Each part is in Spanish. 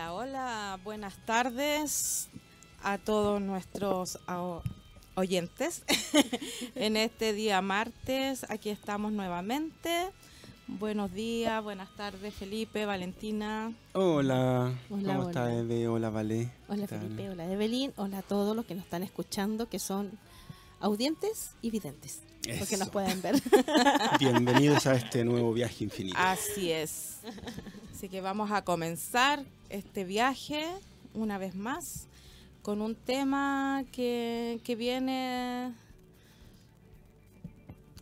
Hola, hola, buenas tardes a todos nuestros oyentes. en este día martes, aquí estamos nuevamente. Buenos días, buenas tardes, Felipe, Valentina. Hola, ¿cómo está Eve? Hola, Vale. Hola, Felipe, hola, Evelyn. Hola a todos los que nos están escuchando, que son audientes y videntes. Porque nos pueden ver. Bienvenidos a este nuevo viaje infinito. Así es. Así que vamos a comenzar este viaje una vez más con un tema que, viene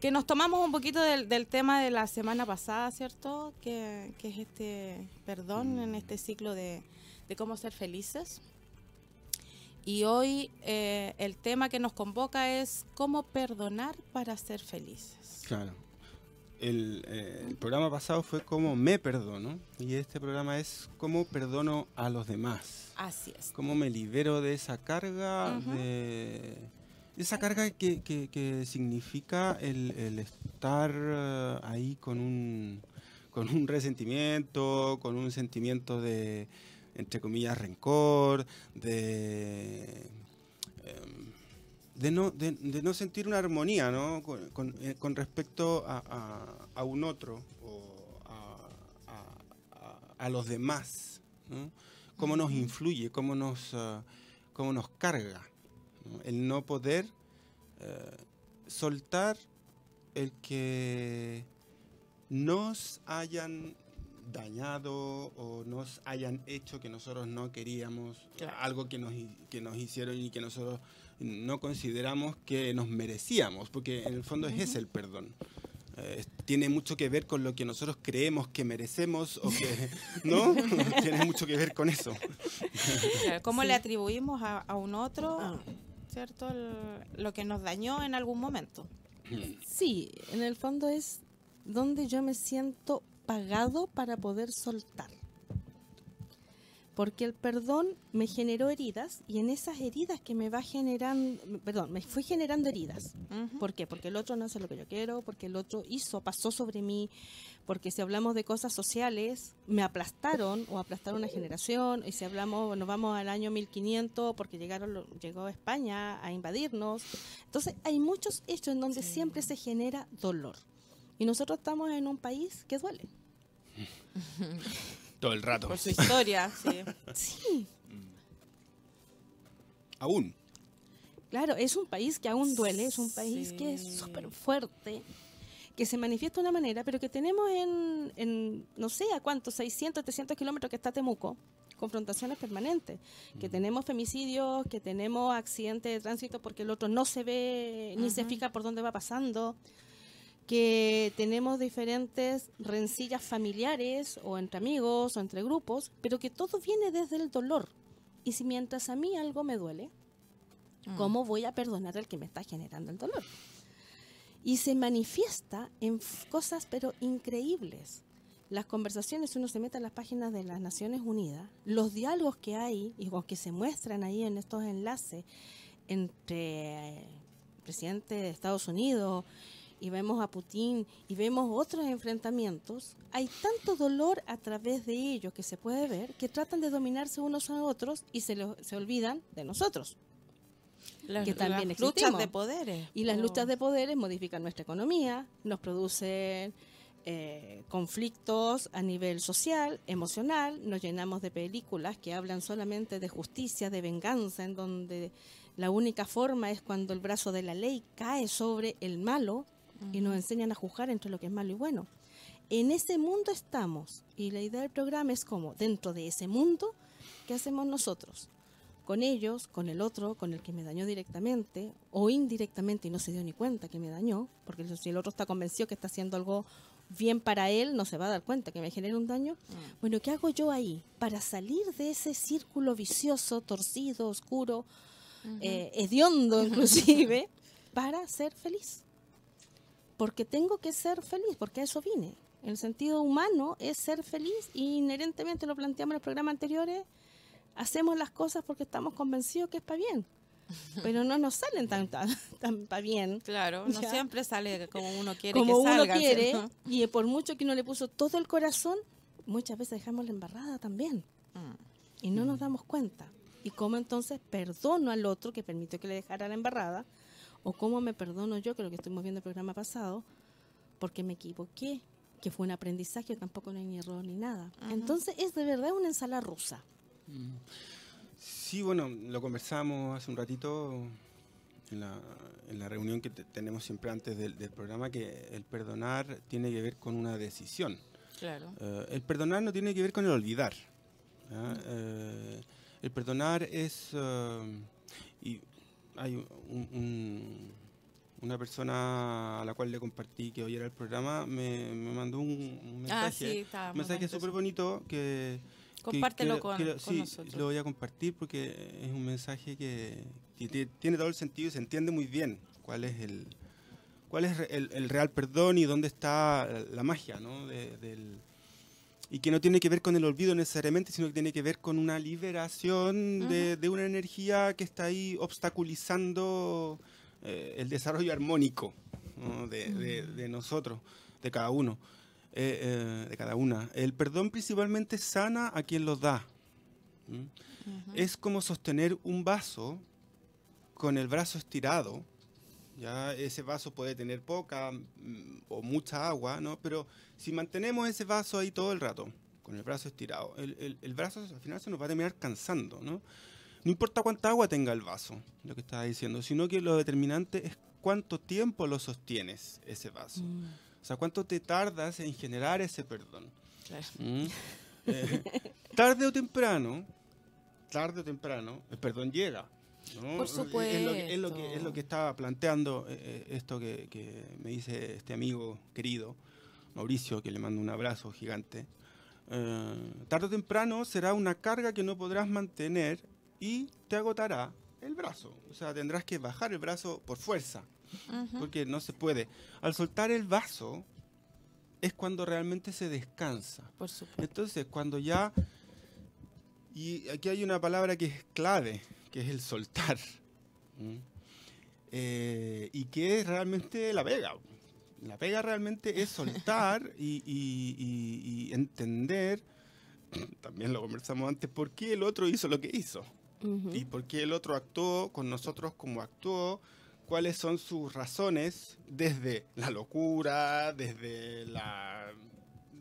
que nos tomamos un poquito del, tema de la semana pasada, ¿cierto? Que, es este perdón en este ciclo de, cómo ser felices. Y hoy eh, el tema que nos convoca es cómo perdonar para ser felices. Claro. Eh, el, programa pasado fue cómo me perdono y este programa es cómo perdono a los demás. Así es. Cómo me libero de esa carga, de esa carga que, significa el, estar eh, ahí con un, con un resentimiento, con un sentimiento de, entre comillas, rencor, de de no, de, no sentir una armonía ¿no? con, eh, respecto a, un otro o a, los demás. Cómo nos influye, cómo nos, ah, cómo nos carga. El no poder eh, soltar el que nos hayan dañado o nos hayan hecho que nosotros no queríamos, algo que nos, que nos hicieron y que nosotros no consideramos que nos merecíamos, porque en el fondo es ese el perdón. Eh, tiene mucho que ver con lo que nosotros creemos que merecemos o que no, tiene mucho que ver con eso. ¿Cómo le atribuimos a, un otro, ah. cierto, lo que nos dañó en algún momento? Sí, en el fondo es donde yo me siento pagado para poder soltar porque el perdón me generó heridas y en esas heridas que me va generando, perdón, me fui generando heridas. ¿Por qué? Porque el otro no hace lo que yo quiero, porque el otro hizo, pasó sobre mí, porque si hablamos de cosas sociales, me aplastaron o aplastaron una generación, y si hablamos, nos vamos al año 1500 porque llegaron, llegó España a invadirnos. Entonces hay muchos hechos en donde siempre se genera dolor. Y nosotros estamos en un país que duele. Todo el rato. Por su historia, sí. sí. Aún. Claro, es un país que aún duele, es un país que es súper fuerte, que se manifiesta de una manera, pero que tenemos en, no sé a cuántos, 600, 300 kilómetros que está Temuco, confrontaciones permanentes, que mm. tenemos femicidios, que tenemos accidentes de tránsito porque el otro no se ve ni se fija por dónde va pasando que tenemos diferentes rencillas familiares o entre amigos o entre grupos, pero que todo viene desde el dolor. Y si mientras a mí algo me duele, mm. ¿cómo voy a perdonar al que me está generando el dolor? Y se manifiesta en cosas pero increíbles. Las conversaciones, uno se mete a las páginas de las Naciones Unidas, los diálogos que hay y que se muestran ahí en estos enlaces entre el presidente de Estados Unidos, y vemos a Putin y vemos otros enfrentamientos, hay tanto dolor a través de ellos que se puede ver que tratan de dominarse unos a otros y se, se olvidan de nosotros. Las, que también las luchas de poderes. Y las oh. luchas de poderes modifican nuestra economía, nos producen eh, conflictos a nivel social, emocional, nos llenamos de películas que hablan solamente de justicia, de venganza, en donde la única forma es cuando el brazo de la ley cae sobre el malo y nos enseñan a juzgar entre lo que es malo y bueno. En ese mundo estamos y la idea del programa es como, dentro de ese mundo, ¿qué hacemos nosotros? Con ellos, con el otro, con el que me dañó directamente o indirectamente y no se dio ni cuenta que me dañó, porque si el otro está convencido que está haciendo algo bien para él, no se va a dar cuenta que me genera un daño. Mm. Bueno, ¿qué hago yo ahí para salir de ese círculo vicioso, torcido, oscuro, eh, hediondo inclusive, para ser feliz? Porque tengo que ser feliz, porque a eso vine. El sentido humano es ser feliz y inherentemente lo planteamos en los programas anteriores, hacemos las cosas porque estamos convencidos que es para bien. Pero no nos salen tan, tan, para bien. Claro, no siempre sale como uno quiere como uno quiere, y por mucho que uno le puso todo el corazón, muchas veces dejamos la embarrada también. Mm. y no nos damos cuenta. ¿Y cómo entonces perdono al otro que permitió que le dejara la embarrada? ¿O cómo me perdono yo, que lo que estuvimos viendo el programa pasado, porque me equivoqué, que fue un aprendizaje, tampoco no hay ni error ni nada. Entonces es de verdad una ensalada rusa. Mm. Sí, bueno, lo conversamos hace un ratito en la, en la reunión que tenemos siempre antes del, programa, que el perdonar tiene que ver con una decisión. Claro. Eh, el perdonar no tiene que ver con el olvidar. Eh, el perdonar es... Eh, hay una persona a la cual le compartí que hoy era el programa, me, mandó un, ah, mensaje, un mensaje súper bonito que... Compártelo con, sí, lo voy a compartir porque es un mensaje que, tiene todo el sentido y se entiende muy bien cuál es el, cuál es el, real perdón y dónde está la magia, ¿no? del, y que no tiene que ver con el olvido necesariamente, sino que tiene que ver con una liberación de, una energía que está ahí obstaculizando eh, el desarrollo armónico de, nosotros, de cada uno, eh, eh, de cada una. El perdón principalmente sana a quien lo da. Es como sostener un vaso con el brazo estirado. Ya ese vaso puede tener poca mm, o mucha agua, ¿no? Pero si mantenemos ese vaso ahí todo el rato, con el brazo estirado, el, el, brazo al final se nos va a terminar cansando, ¿no? No importa cuánta agua tenga el vaso, lo que estaba diciendo, sino que lo determinante es cuánto tiempo lo sostienes ese vaso. Mm. O sea, cuánto te tardas en generar ese perdón. ¿Mm? Eh, tarde o temprano, tarde o temprano, el perdón llega. Por supuesto. Es lo, que, es, lo que, es lo que estaba planteando eh, eh, esto que, que, me dice este amigo querido. Mauricio, que le mando un abrazo gigante, eh, tarde o temprano será una carga que no podrás mantener y te agotará el brazo. O sea, tendrás que bajar el brazo por fuerza, porque no se puede. Al soltar el vaso es cuando realmente se descansa. Por supuesto. Entonces, cuando ya... Y aquí hay una palabra que es clave, que es el soltar. Eh, y que es realmente la vega. La pega realmente es soltar y, entender, también lo conversamos antes, por qué el otro hizo lo que hizo. Y por qué el otro actuó con nosotros como actuó, cuáles son sus razones desde la locura, desde la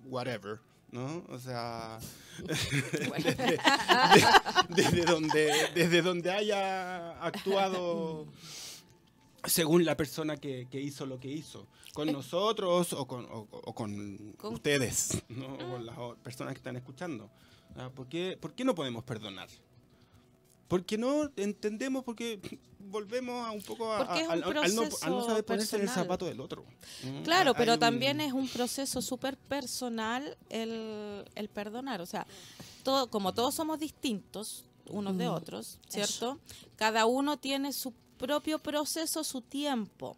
whatever, ¿no? O sea, desde, donde, desde donde haya actuado según la persona que, hizo lo que hizo, con eh. nosotros o con, con, ustedes, ¿no? o con las personas que están escuchando. Ah, ¿Por qué, ¿Por qué no podemos perdonar? Porque no entendemos, porque volvemos a un poco a, al, no, saber ponerse en el zapato del otro. Claro, pero también es un proceso súper personal el, el, perdonar. O sea, todo, como todos somos distintos unos de otros, ¿cierto? Cada uno tiene su propio proceso, su tiempo.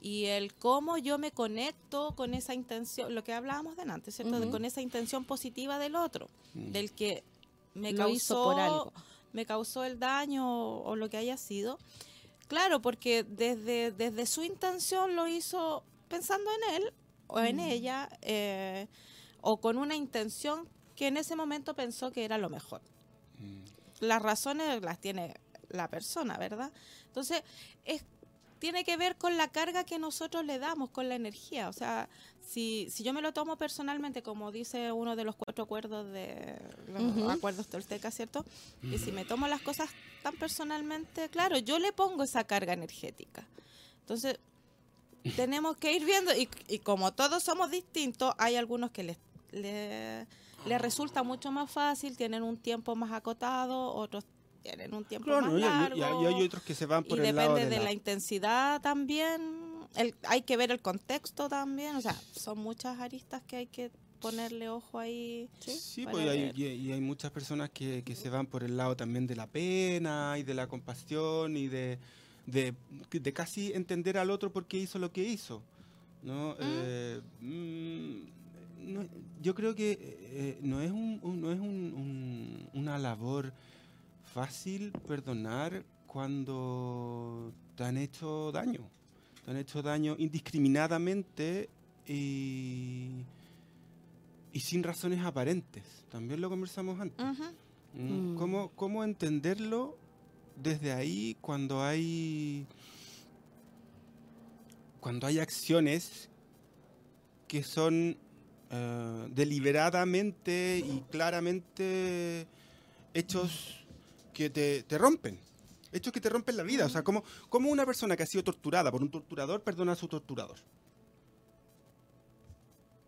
Y el cómo yo me conecto con esa intención, lo que hablábamos de antes, ¿cierto? con esa intención positiva del otro, mm. del que me causó, por algo. Me causó el daño o, lo que haya sido. Claro, porque desde, desde su intención lo hizo pensando en él o en ella, eh, o con una intención que en ese momento pensó que era lo mejor. Mm. Las razones las tiene la persona, ¿verdad? Entonces, es, tiene que ver con la carga que nosotros le damos, con la energía. O sea, si, si yo me lo tomo personalmente, como dice uno de los cuatro acuerdos de los acuerdos toltecas, ¿cierto? Y si me tomo las cosas tan personalmente, claro, yo le pongo esa carga energética. Entonces, tenemos que ir viendo, y, y como todos somos distintos, hay algunos que les, les, les resulta mucho más fácil, tienen un tiempo más acotado, otros tienen un tiempo más largo. Y, hay otros que se van por el lado de, de la... intensidad también. El, hay que ver el contexto también. O sea, son muchas aristas que hay que ponerle ojo ahí. Sí, pues hay, y, hay muchas personas que, que, se van por el lado también de la pena y de la compasión y de, de, de casi entender al otro por qué hizo lo que hizo. ¿no? Mm. Eh, mm, yo creo que eh, no es, un, no es un, una labor fácil perdonar cuando te han hecho daño. Te han hecho daño indiscriminadamente y, sin razones aparentes. También lo conversamos antes. Mm, Mm. ¿Cómo, ¿Cómo entenderlo desde ahí cuando hay cuando hay acciones que son eh, deliberadamente y claramente hechos que te, te rompen? Hechos que te rompen la vida. O sea, ¿cómo, cómo una persona que ha sido torturada por un torturador perdona a su torturador?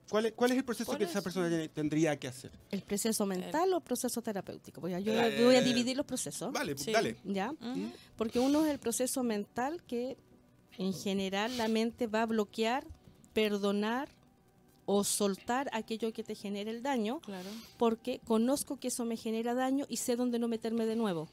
¿Cuál es, cuál es el proceso que esa persona tendría que hacer? ¿El proceso mental o proceso terapéutico? Ya yo Eh, voy a dividir los procesos. Vale, Sí. dale. ¿Ya? Porque uno es el proceso mental que en general la mente va a bloquear, perdonar o soltar aquello que te genera el daño Claro. porque conozco que eso me genera daño y sé dónde no meterme de nuevo.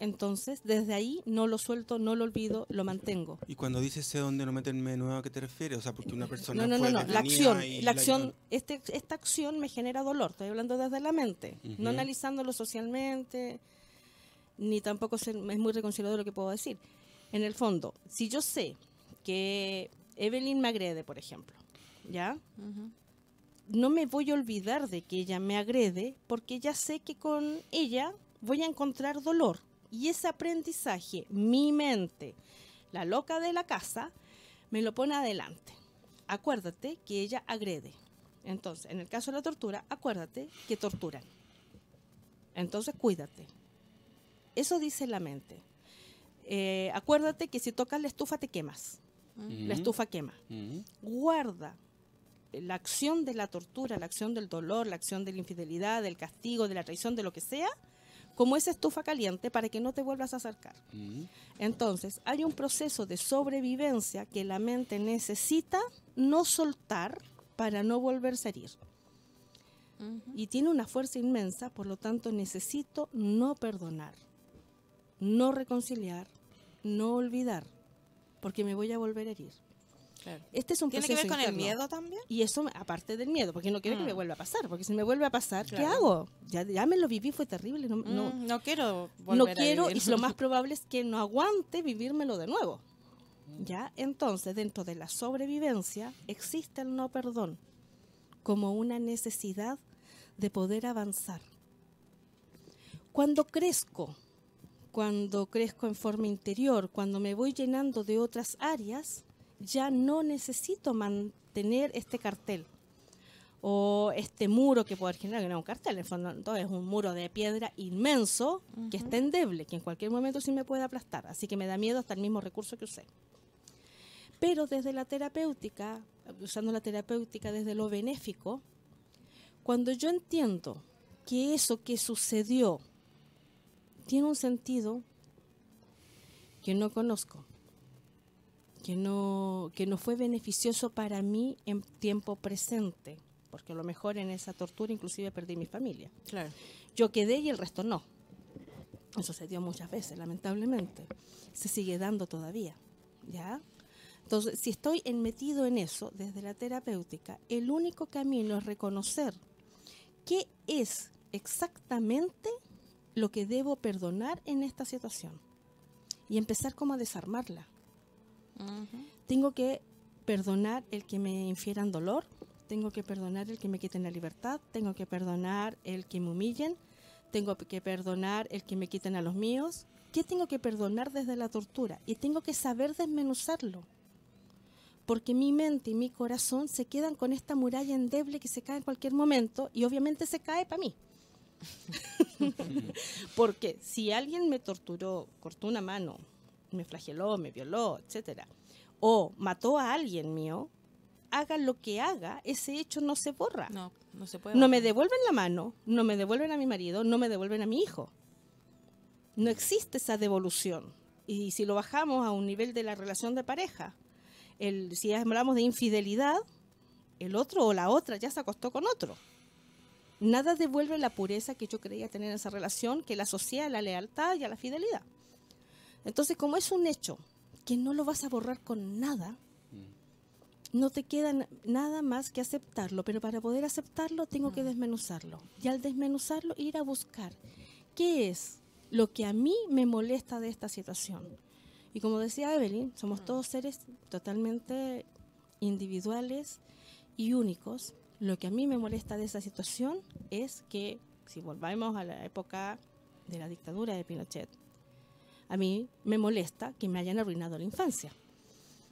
Entonces, desde ahí no lo suelto, no lo olvido, lo mantengo. Y cuando dices sé dónde no meterme de nuevo, ¿a qué te refieres? O sea, porque una persona No, no, fue no, no. La acción, la acción, este, esta acción me genera dolor. Estoy hablando desde la mente, Ujú. no analizándolo socialmente, ni tampoco ser- es muy reconciliador lo que puedo decir. En el fondo, si yo sé que Evelyn me agrede, por ejemplo, ¿ya? No me voy a olvidar de que ella me agrede porque ya sé que con ella voy a encontrar dolor. Y ese aprendizaje, mi mente, la loca de la casa, me lo pone adelante. Acuérdate que ella agrede. Entonces, en el caso de la tortura, acuérdate que torturan. Entonces, cuídate. Eso dice la mente. Eh, acuérdate que si tocas la estufa te quemas. La estufa quema guarda la acción de la tortura, la acción del dolor, la acción de la infidelidad, del castigo, de la traición, de lo que sea, como esa estufa caliente para que no te vuelvas a acercar. Ujú. Entonces, hay un proceso de sobrevivencia que la mente necesita no soltar para no volverse a herir. Y tiene una fuerza inmensa, por lo tanto necesito no perdonar, no reconciliar, no olvidar, porque me voy a volver a herir. Claro. Este es un ¿Tiene que proceso ver con el miedo también? Y eso, aparte del miedo, porque no quiero que me Mm. vuelva a pasar, porque si me vuelve a pasar, ¿qué hago? Ya, ya me lo viví, fue terrible. No, no, Mm, no quiero no volver a quiero vivir. y lo más probable es que no aguante vivírmelo de nuevo. ¿Ya? Entonces, dentro de la sobrevivencia existe el no perdón como una necesidad de poder avanzar. Cuando crezco, cuando crezco en forma interior, cuando me voy llenando de otras áreas, ya no necesito mantener este cartel o este muro que puede generar, que no es un cartel, en el fondo no, es un muro de piedra inmenso que está endeble, que en cualquier momento sí me puede aplastar, así que me da miedo hasta el mismo recurso que usé. Pero desde la terapéutica, usando la terapéutica desde lo benéfico, cuando yo entiendo que eso que sucedió tiene un sentido que no conozco, que no, que no fue beneficioso para mí en tiempo presente, porque a lo mejor en esa tortura inclusive perdí mi familia. Claro. Yo quedé y el resto no. Eso se dio muchas veces, lamentablemente. Se sigue dando todavía, ¿ya? Entonces, si estoy metido en eso desde la terapéutica, el único camino es reconocer qué es exactamente lo que debo perdonar en esta situación y empezar como a desarmarla. Tengo que perdonar el que me infieran dolor, tengo que perdonar el que me quiten la libertad, tengo que perdonar el que me humillen, tengo que perdonar el que me quiten a los míos. ¿Qué tengo que perdonar desde la tortura? Y tengo que saber desmenuzarlo. Porque mi mente y mi corazón se quedan con esta muralla endeble que se cae en cualquier momento y obviamente se cae para mí. Porque si alguien me torturó, cortó una mano, me flageló, me violó, etcétera, o mató a alguien mío, haga lo que haga, ese hecho no se borra. No, no se puede. No me devuelven la mano, no me devuelven a mi marido, no me devuelven a mi hijo. No existe esa devolución. Y si lo bajamos a un nivel de la relación de pareja, el, si hablamos de infidelidad, el otro o la otra ya se acostó con otro. Nada devuelve la pureza que yo creía tener en esa relación, que la asocia a la lealtad y a la fidelidad. Entonces, como es un hecho que no lo vas a borrar con nada, no te queda na- nada más que aceptarlo, pero para poder aceptarlo tengo que desmenuzarlo. Y al desmenuzarlo, ir a buscar qué es lo que a mí me molesta de esta situación. Y como decía Evelyn, somos todos seres totalmente individuales y únicos. Lo que a mí me molesta de esa situación es que si volvamos a la época de la dictadura de Pinochet, a mí me molesta que me hayan arruinado la infancia.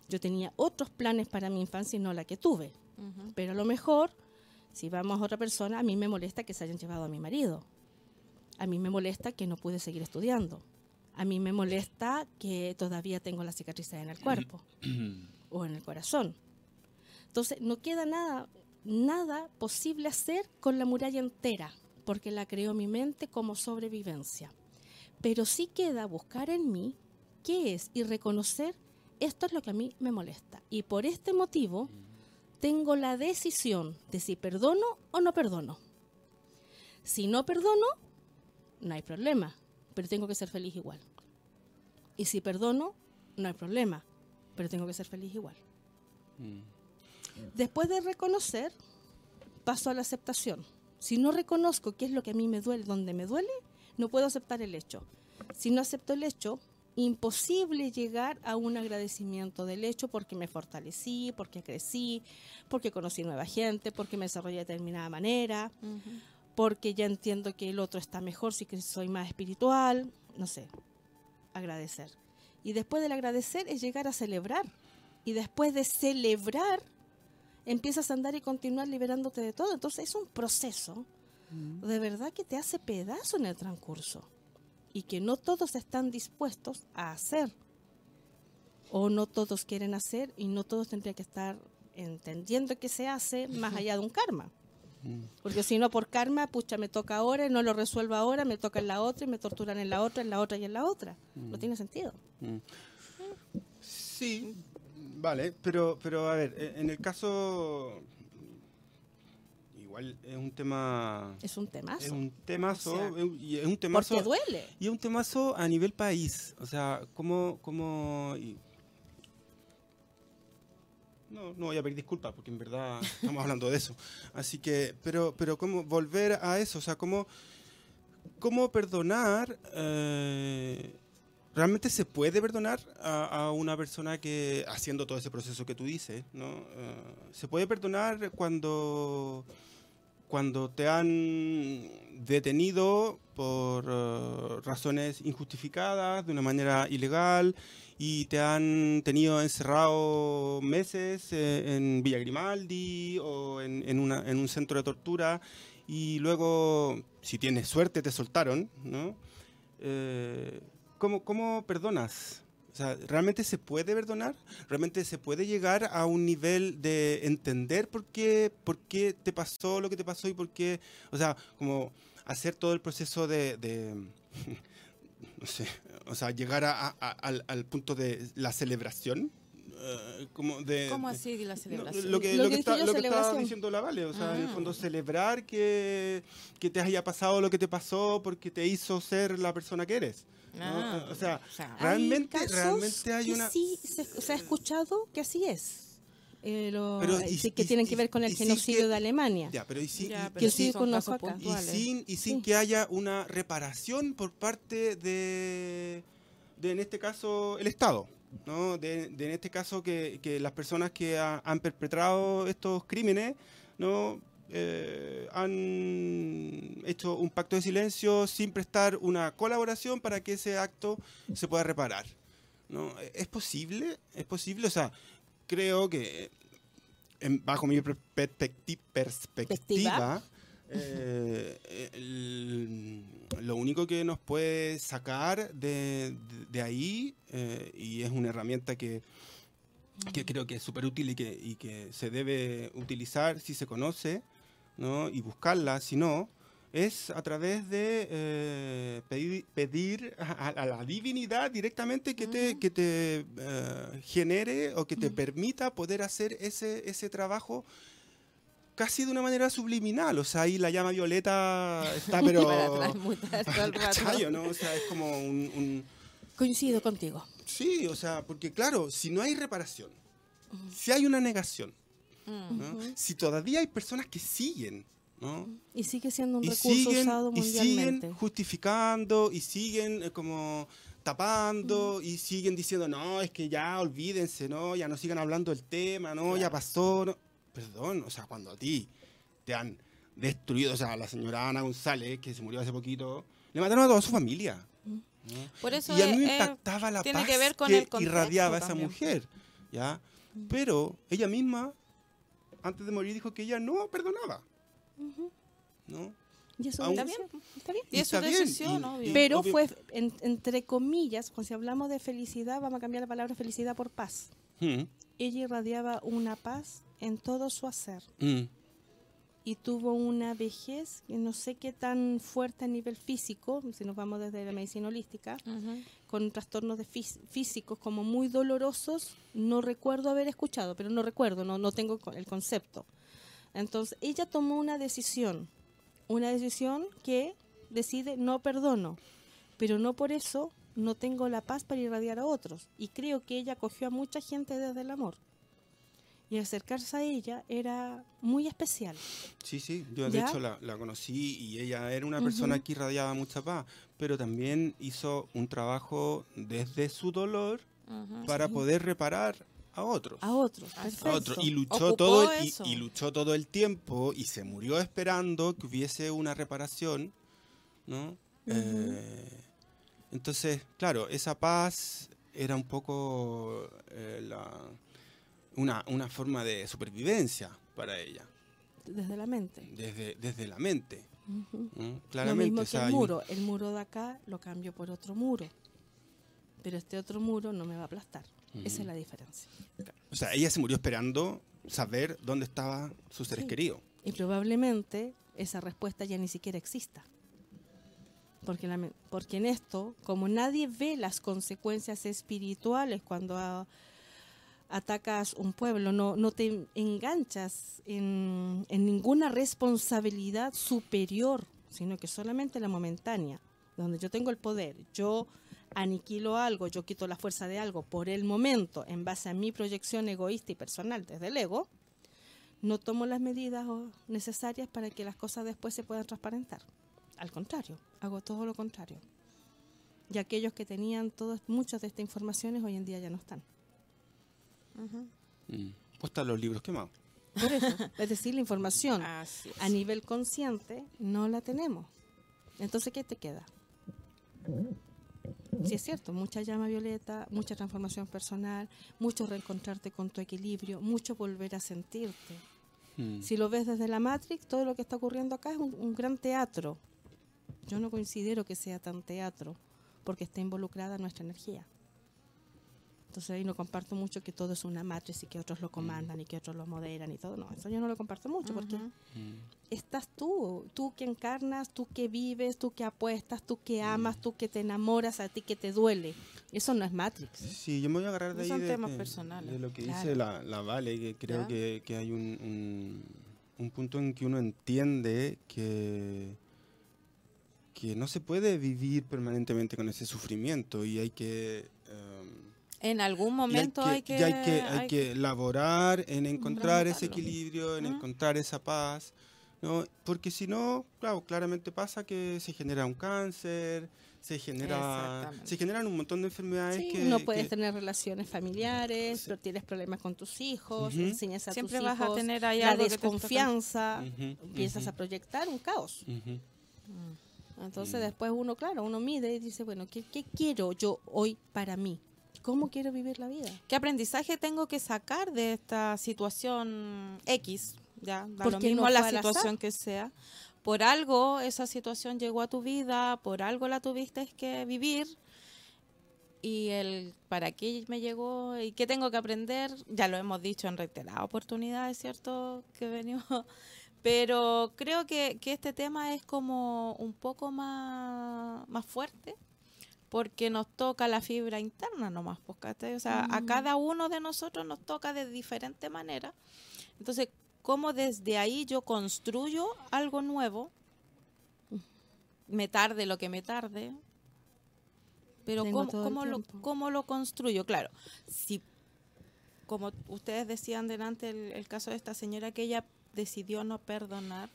Yo tenía otros planes para mi infancia y no la que tuve. Pero a lo mejor, si vamos a otra persona, a mí me molesta que se hayan llevado a mi marido. A mí me molesta que no pude seguir estudiando. A mí me molesta que todavía tengo la cicatrices en el cuerpo o en el corazón. Entonces, no queda nada, nada posible hacer con la muralla entera, porque la creó mi mente como sobrevivencia. Pero sí queda buscar en mí qué es y reconocer esto es lo que a mí me molesta. Y por este motivo tengo la decisión de si perdono o no perdono. Si no perdono, no hay problema, pero tengo que ser feliz igual. Y si perdono, no hay problema, pero tengo que ser feliz igual. Después de reconocer, paso a la aceptación. Si no reconozco qué es lo que a mí me duele, donde me duele, no puedo aceptar el hecho. Si no acepto el hecho, imposible llegar a un agradecimiento del hecho porque me fortalecí, porque crecí, porque conocí nueva gente, porque me desarrollé de determinada manera, porque ya entiendo que el otro está mejor, si que soy más espiritual, no sé, agradecer. Y después del agradecer es llegar a celebrar. Y después de celebrar, empiezas a andar y continuar liberándote de todo. Entonces es un proceso de verdad que te hace pedazo en el transcurso y que no todos están dispuestos a hacer o no todos quieren hacer y no todos tendrían que estar entendiendo que se hace más allá de un karma. Mm. Porque si no por karma, pucha, me toca ahora y no lo resuelvo ahora, me toca en la otra y me torturan en la otra, en la otra y en la otra. No mm. tiene sentido. Mm. Sí, vale, pero, pero a ver, e, en el caso igual es un tema. Es un temazo. Es un temazo. y es un temazo. Porque duele. Y es un temazo a nivel país. O sea, como. como no, no voy a pedir disculpas porque en verdad estamos hablando de eso. Así que, pero, pero cómo volver a eso, o sea, cómo, cómo perdonar. Eh, ¿Realmente se puede perdonar a, una persona que, haciendo todo ese proceso que tú dices, ¿no? Eh, ¿Se puede perdonar cuando cuando te han detenido por eh, razones injustificadas, de una manera ilegal, y te han tenido encerrado meses eh, en Villa Grimaldi o en, un centro de tortura, y luego, si tienes suerte, te soltaron, ¿no? Eh, ¿cómo, ¿Cómo perdonas o sea, ¿realmente se puede perdonar? ¿Realmente se puede llegar a un nivel de entender por qué, por qué te pasó lo que te pasó y por qué, o sea, como hacer todo el proceso de, no sé, o sea, llegar al, punto de la celebración? Uh, como de, ¿Cómo así de la celebración? lo que, lo que, está, lo que estaba diciendo la Vale, o sea, en el ah. fondo celebrar que, que te haya pasado lo que te pasó porque te hizo ser la persona que eres. Ah, o, sea, realmente, hay realmente hay una... Sí, se, ha escuchado que así es. Eh, eh, que tienen que ver con el genocidio de Alemania. Ya, pero y, que sin, y sin que haya una reparación por parte de, de en este caso, el Estado. ¿no? De, en este caso que, que las personas que han perpetrado estos crímenes no eh, han hecho un pacto de silencio sin prestar una colaboración para que ese acto se pueda reparar. ¿no? ¿Es posible? ¿Es posible? O sea, creo que bajo mi perspectiva, eh, lo único que nos puede sacar de, ahí, eh, y es una herramienta que, que creo que es súper útil y que, y que se debe utilizar si se conoce, ¿no? y buscarla, sino es a través de eh, pedir, a, la divinidad directamente que te, que te eh, genere o que te permita poder hacer ese, ese trabajo casi de una manera subliminal. O sea, ahí la llama violeta está, pero. ¿no? O sea, es como un, Coincido contigo. Sí, o sea, porque claro, si no hay reparación, si hay una negación, si todavía hay personas que siguen, ¿no? Y sigue siendo un recurso usado mundialmente. Y siguen justificando y siguen eh, como tapando y siguen diciendo, no, es que ya olvídense, no, ya no sigan hablando del tema, no, ya pasó. Perdón, o sea, cuando a ti te han destruido. O sea, la señora Ana González, que se murió hace poquito, le mataron a toda su familia. ¿no? Por eso y a mí me es- impactaba la tiene paz que ver con que el irradiaba esa también. mujer, ¿ya? Pero ella misma, antes de morir, dijo que ella no perdonaba, ¿no? Y eso Aún- es- Está bien. Está bien. Y es su bien, decisión, y- obvio. y- Pero obvio- fue, en- entre comillas, cuando si hablamos de felicidad, vamos a cambiar la palabra felicidad por paz. Mm, Ella irradiaba una paz en todo su hacer mm, y tuvo una vejez que no sé qué tan fuerte a nivel físico, si nos vamos desde la medicina holística, con trastornos de fís- físicos como muy dolorosos, no recuerdo haber escuchado, pero no recuerdo, no, no tengo el concepto. Entonces, ella tomó una decisión, una decisión que decide no perdono, pero no por eso no tengo la paz para irradiar a otros. Y creo que ella acogió a mucha gente desde el amor. Y acercarse a ella era muy especial. Sí, sí, yo de ¿Ya? hecho la, la conocí y ella era una persona que irradiaba mucha paz, pero también hizo un trabajo desde su dolor para poder reparar a otros. A otros, A perfecto. a otros. Y luchó Ocupó todo y luchó todo el tiempo y se murió esperando que hubiese una reparación, ¿no? Eh, entonces, claro, esa paz era un poco eh, la- una, una forma de supervivencia para ella, Desde la mente. desde, desde la mente. Ujú. ¿no? Lo Claramente. mismo o que el hay un- muro. El muro de acá lo cambio por otro muro. Pero este otro muro no me va a aplastar. Esa es la diferencia. o sea, ella se murió esperando saber dónde estaban sus seres Sí. queridos. Y probablemente esa respuesta ya ni siquiera exista. Porque, la porque en esto, como nadie ve las consecuencias espirituales cuando a- atacas un pueblo, no, no te enganchas en, en ninguna responsabilidad superior, sino que solamente la momentánea, donde yo tengo el poder, yo aniquilo algo, yo quito la fuerza de algo por el momento, en base a mi proyección egoísta y personal desde el ego, no tomo las medidas necesarias para que las cosas después se puedan transparentar. Al contrario, hago todo lo contrario. Y aquellos que tenían todos, muchas de estas informaciones hoy en día ya no están. Mm. Pues están los libros quemados. Por eso, es decir, la información a nivel consciente no la tenemos. Entonces, ¿qué te queda? Sí, es cierto, mucha llama violeta, mucha transformación personal, mucho reencontrarte con tu equilibrio, mucho volver a sentirte. Mm. Si lo ves desde la Matrix, todo lo que está ocurriendo acá es un, un gran teatro. Yo no considero que sea tan teatro, porque está involucrada nuestra energía. Entonces ahí no comparto mucho que todo es una Matrix y que otros lo comandan y que otros lo moderan y todo. No, eso yo no lo comparto mucho, porque. Mm. estás tú, tú que encarnas, tú que vives, tú que apuestas, tú que amas, tú que te enamoras, a ti que te duele. Eso no es Matrix. Sí, yo me voy a agarrar de ahí Son de, temas de- personales. de lo que Claro. dice la, la Vale, que creo que, que hay un, un, un punto en que uno entiende que, que no se puede vivir permanentemente con ese sufrimiento y hay que... En algún y momento hay que... y hay que, hay hay que laborar en encontrar ese equilibrio, en ¿Mm? encontrar esa paz, ¿no? Porque si no, claro, claramente pasa que se genera un cáncer, se genera se generan un montón de enfermedades Sí, que no puedes que- tener relaciones familiares, Sí. pero tienes problemas con tus hijos, Ujú. enseñas a Siempre tus vas a hijos tener ahí la algo que te está desconfianza, Ujú, empiezas ujú, a proyectar un caos. ujú. Entonces Mm. después uno, claro, uno mide y dice, bueno, ¿qué, qué quiero yo hoy para mí? ¿Cómo quiero vivir la vida? ¿Qué aprendizaje tengo que sacar de esta situación X? Ya, da lo mismo no la azar. situación que sea. Por algo esa situación llegó a tu vida, por algo la tuviste que vivir. Y el para qué me llegó y qué tengo que aprender, ya lo hemos dicho en reiteradas oportunidades, ¿cierto? Que venimos. Pero creo que, que este tema es como un poco más, más fuerte porque nos toca la fibra interna nomás, pues. O sea, a Mm. cada uno de nosotros nos toca de diferente manera. Entonces, ¿cómo desde ahí yo construyo algo nuevo? Me tarde lo que me tarde. Pero Tengo ¿cómo, cómo lo, cómo lo construyo? Claro, si, como ustedes decían delante, el, el caso de esta señora que ella decidió no perdonar,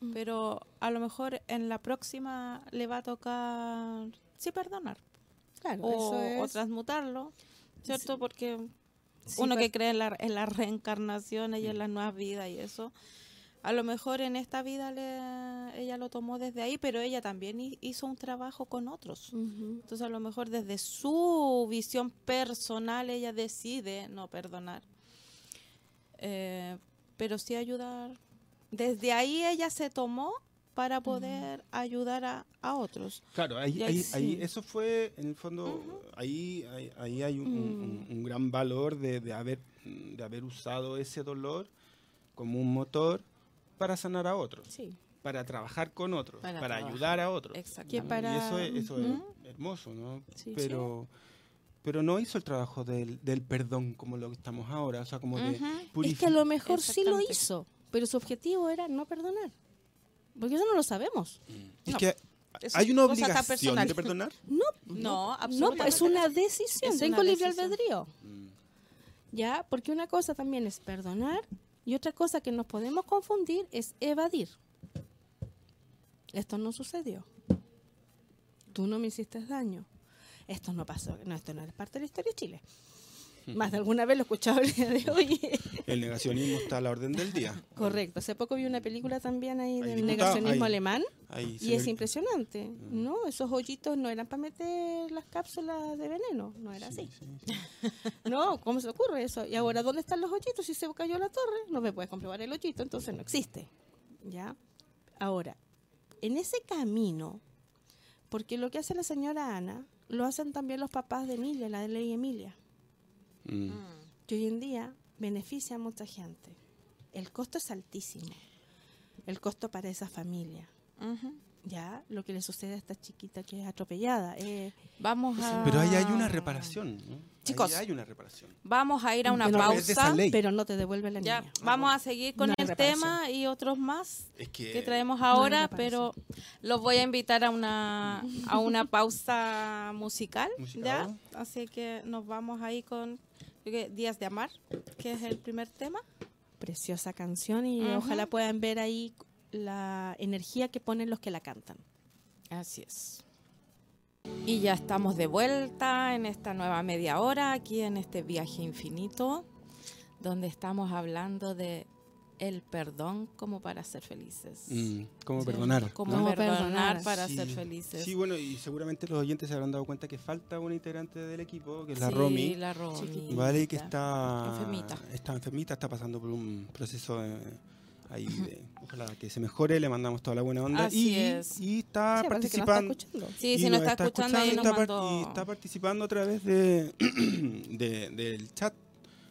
Mm. pero a lo mejor en la próxima le va a tocar sí perdonar Claro, o, eso o es... transmutarlo, ¿cierto? Sí. Porque sí, uno pues, que cree en la, en las reencarnaciones y en las nuevas vidas y eso, a lo mejor en esta vida le, ella lo tomó desde ahí, pero ella también hi- hizo un trabajo con otros. Entonces a lo mejor desde su visión personal ella decide no perdonar. Eh, pero sí ayudar. Desde ahí ella se tomó para poder ayudar a, a otros. Claro, ahí, Y ahí ahí- ahí- sí. eso fue, en el fondo, ahí, ahí, ahí hay un, un- un gran valor de, de haber, de haber usado ese dolor como un motor para sanar a otros, Sí. para trabajar con otros, Para para, ayudar a otros. Exacto. Que ¿no? para- Y eso es, eso es hermoso, ¿no? Sí. pero, pero no hizo el trabajo del, del perdón como lo que estamos ahora, o sea, como de Ujú. Es que a lo purificar. mejor sí lo Exactamente. hizo, pero su objetivo era no perdonar. Porque eso no lo sabemos. Es No, que hay una obligación de perdonar. No, No, no, absolutamente. es una decisión. Es Tengo una libre decisión. albedrío. ¿Ya? Porque una cosa también es perdonar y otra cosa que nos podemos confundir es evadir. Esto no sucedió. Tú no me hiciste daño. Esto no pasó. No, esto no es parte de la historia de Chile. Más de alguna vez lo he escuchado el día de hoy. El negacionismo está a la orden del día. Correcto. Hace poco vi una película también ahí del negacionismo alemán Ahí, y es impresionante. No, esos hoyitos no eran para meter las cápsulas de veneno. No era Sí, así. sí, sí. No, ¿cómo se ocurre eso? Y ahora, ¿dónde están los hoyitos? Si se cayó la torre, no me puedes comprobar el hoyito, entonces no existe. ¿Ya? Ahora, en ese camino, porque lo que hace la señora Ana, lo hacen también los papás de Emilia, la de ley Emilia, Mm. que hoy en día beneficia a mucha gente. El costo es altísimo. El costo para esa familia. ¿Ya? Lo que le sucede a esta chiquita que es atropellada. eh, Vamos a... Pero ahí hay una reparación, ¿no? Ahí Chicos. hay una reparación. Vamos a ir a una Pero- pausa. pero no te devuelve la Ya, niña. vamos a seguir con No el tema y otros más Es que, que traemos ahora, pero los voy a invitar a una a una pausa musical, Musical. ¿ya? Así que nos vamos ahí con Días de Amar, que es el primer tema. preciosa canción y ojalá puedan ver ahí la energía que ponen los que la cantan. Así es. Y ya estamos de vuelta en esta nueva media hora, aquí en este viaje infinito, donde estamos hablando de el perdón como para ser felices. mm, ¿Cómo Sí, perdonar? Cómo ¿no? Perdonar, para Sí. ser felices. Sí, bueno, y seguramente los oyentes se habrán dado cuenta que falta una integrante del equipo, que es la Sí, Romy. la Romy. Vale, que está Enfermita. está enfermita, está pasando por un proceso eh, ahí de, ojalá que se mejore, le mandamos toda la buena onda Así y, es. y está Sí, parece que nos está participando escuchando. Sí, y si nos nos está, escuchando, ahí y nos está, mandó- y está participando a través de, de- del chat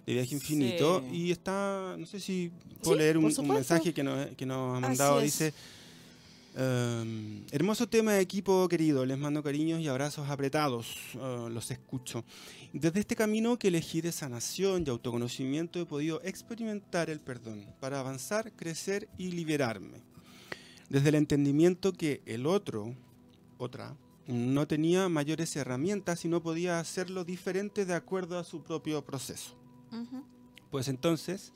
de Viaje Infinito Sí. y está, no sé si puedo Sí, leer un, mensaje que nos, que nos ha mandado, dice ehm, hermoso tema de equipo querido, les mando cariños y abrazos apretados, eh, los escucho. Desde este camino que elegí de sanación y autoconocimiento he podido experimentar el perdón para avanzar, crecer y liberarme. Desde el entendimiento que el otro, otra, no tenía mayores herramientas y no podía hacerlo diferente de acuerdo a su propio proceso. Pues entonces,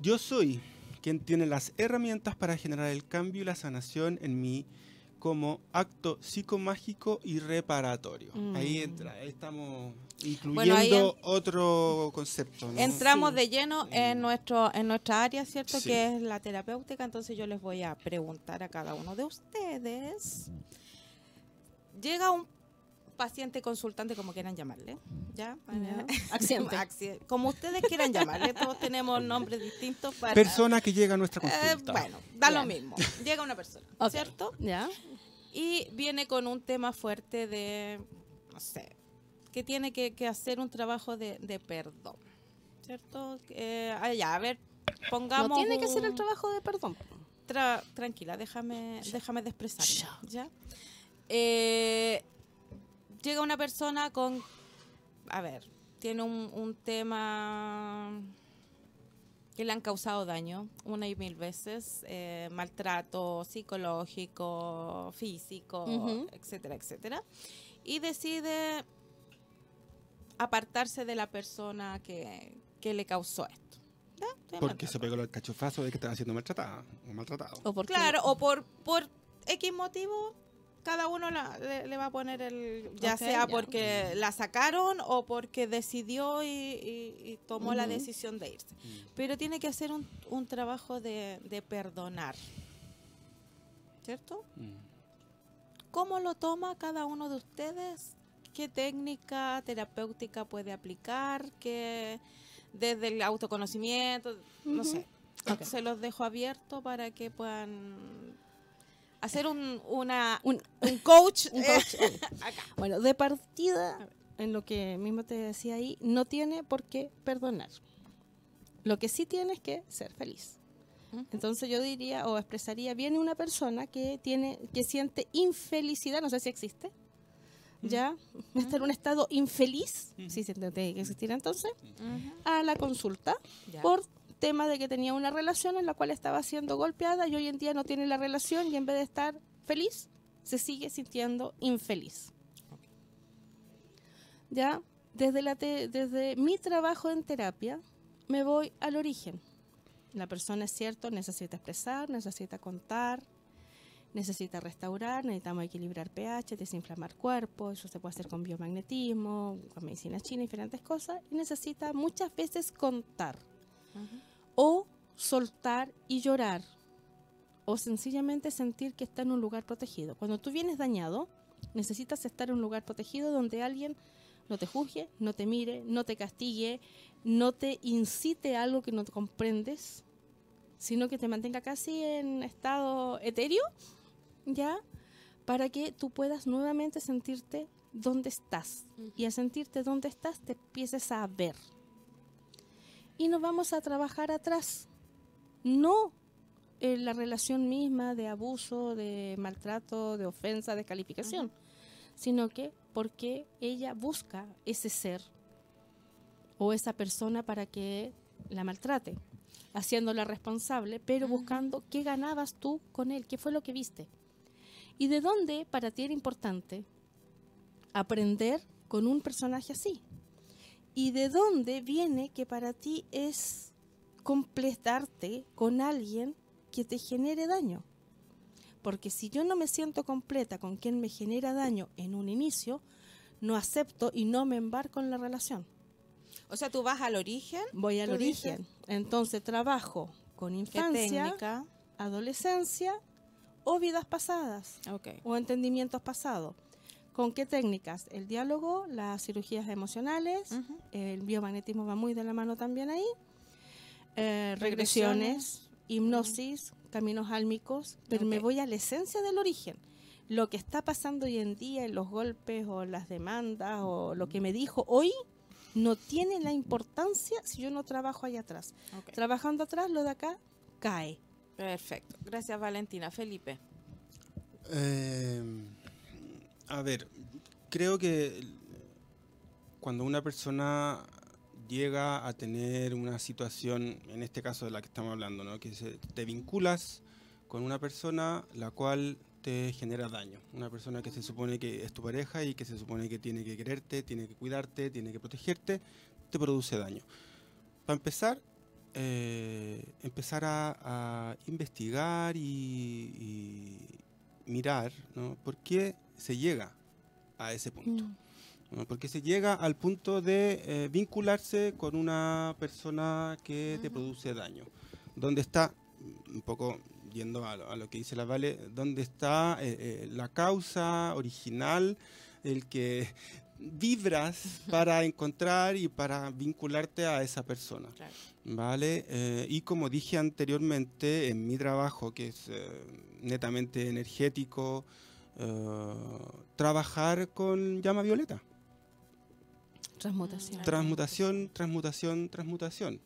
yo soy quien tiene las herramientas para generar el cambio y la sanación en mí como acto psicomágico y reparatorio. Mm. Ahí entra, ahí estamos incluyendo Bueno, ahí en- otro concepto. ¿no? Entramos Sí. de lleno en nuestro en nuestra área, ¿cierto? Sí. Que es la terapéutica. Entonces yo les voy a preguntar a cada uno de ustedes. Llega un paciente consultante, como quieran llamarle, ¿ya? Accidente. Acci- Como ustedes quieran llamarle, todos tenemos nombres distintos para... Persona que llega a nuestra Eh, consulta. bueno, da lo mismo. Llega una persona. ¿cierto? ¿Ya? Y viene con un tema fuerte de, no sé, que tiene que, que hacer un trabajo de, de perdón, ¿cierto? Eh, ya, a ver, pongamos... No tiene que hacer el trabajo de perdón. Tra- tranquila, déjame, déjame de expresarme, ¿ya? Eh, llega una persona con, a ver, tiene un, un tema que le han causado daño una y mil veces, eh, maltrato psicológico, físico, etcétera, etcétera, y decide apartarse de la persona que, que le causó esto. Porque se pegó el cachofazo de que estaba siendo maltratada o maltratado. O Claro, o por, por X motivo cada uno la- le, le va a poner el, ya sea ya. porque la sacaron o porque decidió y, y- y tomó la decisión de irse. Pero tiene que hacer un, un trabajo de, de perdonar. ¿Cierto? Mm. ¿Cómo lo toma cada uno de ustedes? ¿Qué técnica terapéutica puede aplicar? ¿Qué, desde el autoconocimiento? No sé. Se los dejo abierto para que puedan hacer un, una, Un- un coach. Un coach, acá. Bueno, de partida, en lo que mismo te decía ahí, no tiene por qué perdonar. Lo que sí tiene es que ser feliz. Entonces yo diría o expresaría, viene una persona que tiene, que siente infelicidad, no sé si existe, ya, está en un estado infeliz, si se tiene que existir entonces, a la consulta Ya. por tema de que tenía una relación en la cual estaba siendo golpeada y hoy en día no tiene la relación y en vez de estar feliz, se sigue sintiendo infeliz. Ya, desde, la te- desde mi trabajo en terapia, me voy al origen. La persona es cierto, necesita expresar, necesita contar, necesita restaurar, necesitamos equilibrar pH, desinflamar cuerpo, eso se puede hacer con biomagnetismo, con medicina china, diferentes cosas, y necesita muchas veces contar Ujú. O soltar y llorar o sencillamente sentir que está en un lugar protegido. Cuando tú vienes dañado, necesitas estar en un lugar protegido donde alguien no te juzgue, no te mire, no te castigue, no te incite a algo que no te comprendes, sino que te mantenga casi en estado etéreo, ¿ya? Para que tú puedas nuevamente sentirte donde estás. Y al sentirte donde estás, te empieces a ver y nos vamos a trabajar atrás. No en la relación misma de abuso, de maltrato, de ofensa, de calificación, sino que porque ella busca ese ser o esa persona para que la maltrate, haciéndola responsable, pero buscando qué ganabas tú con él, qué fue lo que viste. Y de dónde para ti era importante aprender con un personaje así. ¿Y de dónde viene que para ti es completarte con alguien que te genere daño? Porque si yo no me siento completa con quien me genera daño en un inicio, no acepto y no me embarco en la relación. O sea, tú vas al origen. Voy al origen. Entonces trabajo con ¿Qué infancia, técnica? adolescencia o vidas pasadas o entendimientos pasados. ¿Con qué técnicas? El diálogo, las cirugías emocionales, Ujú. el biomagnetismo va muy de la mano también ahí, eh, Regresiones. regresiones, hipnosis, caminos álmicos, pero me voy a la esencia del origen. Lo que está pasando hoy en día en los golpes o las demandas o lo que me dijo hoy no tiene la importancia si yo no trabajo ahí atrás. Trabajando atrás, lo de acá cae. Perfecto. Gracias, Valentina. Felipe. Eh, a ver, creo que cuando una persona llega a tener una situación, en este caso de la que estamos hablando, ¿no? que se- te vinculas con una persona la cual te genera daño, una persona que se supone que es tu pareja y que se supone que tiene que quererte, tiene que cuidarte, tiene que protegerte, te produce daño. Para empezar, eh, empezar a, a investigar y, y mirar ¿no? por qué se llega a ese punto. ¿no? Porque se llega al punto de eh, vincularse con una persona que te produce daño. Donde está, un poco yendo a lo, a lo que dice la Vale, donde está eh, eh, la causa original, el que vibras para encontrar y para vincularte a esa persona. Claro. ¿Vale? Eh, y como dije anteriormente, en mi trabajo, que es eh, netamente energético, eh, trabajar con llama violeta. Transmutación. Tra- Transmutación, transmutación, transmutación.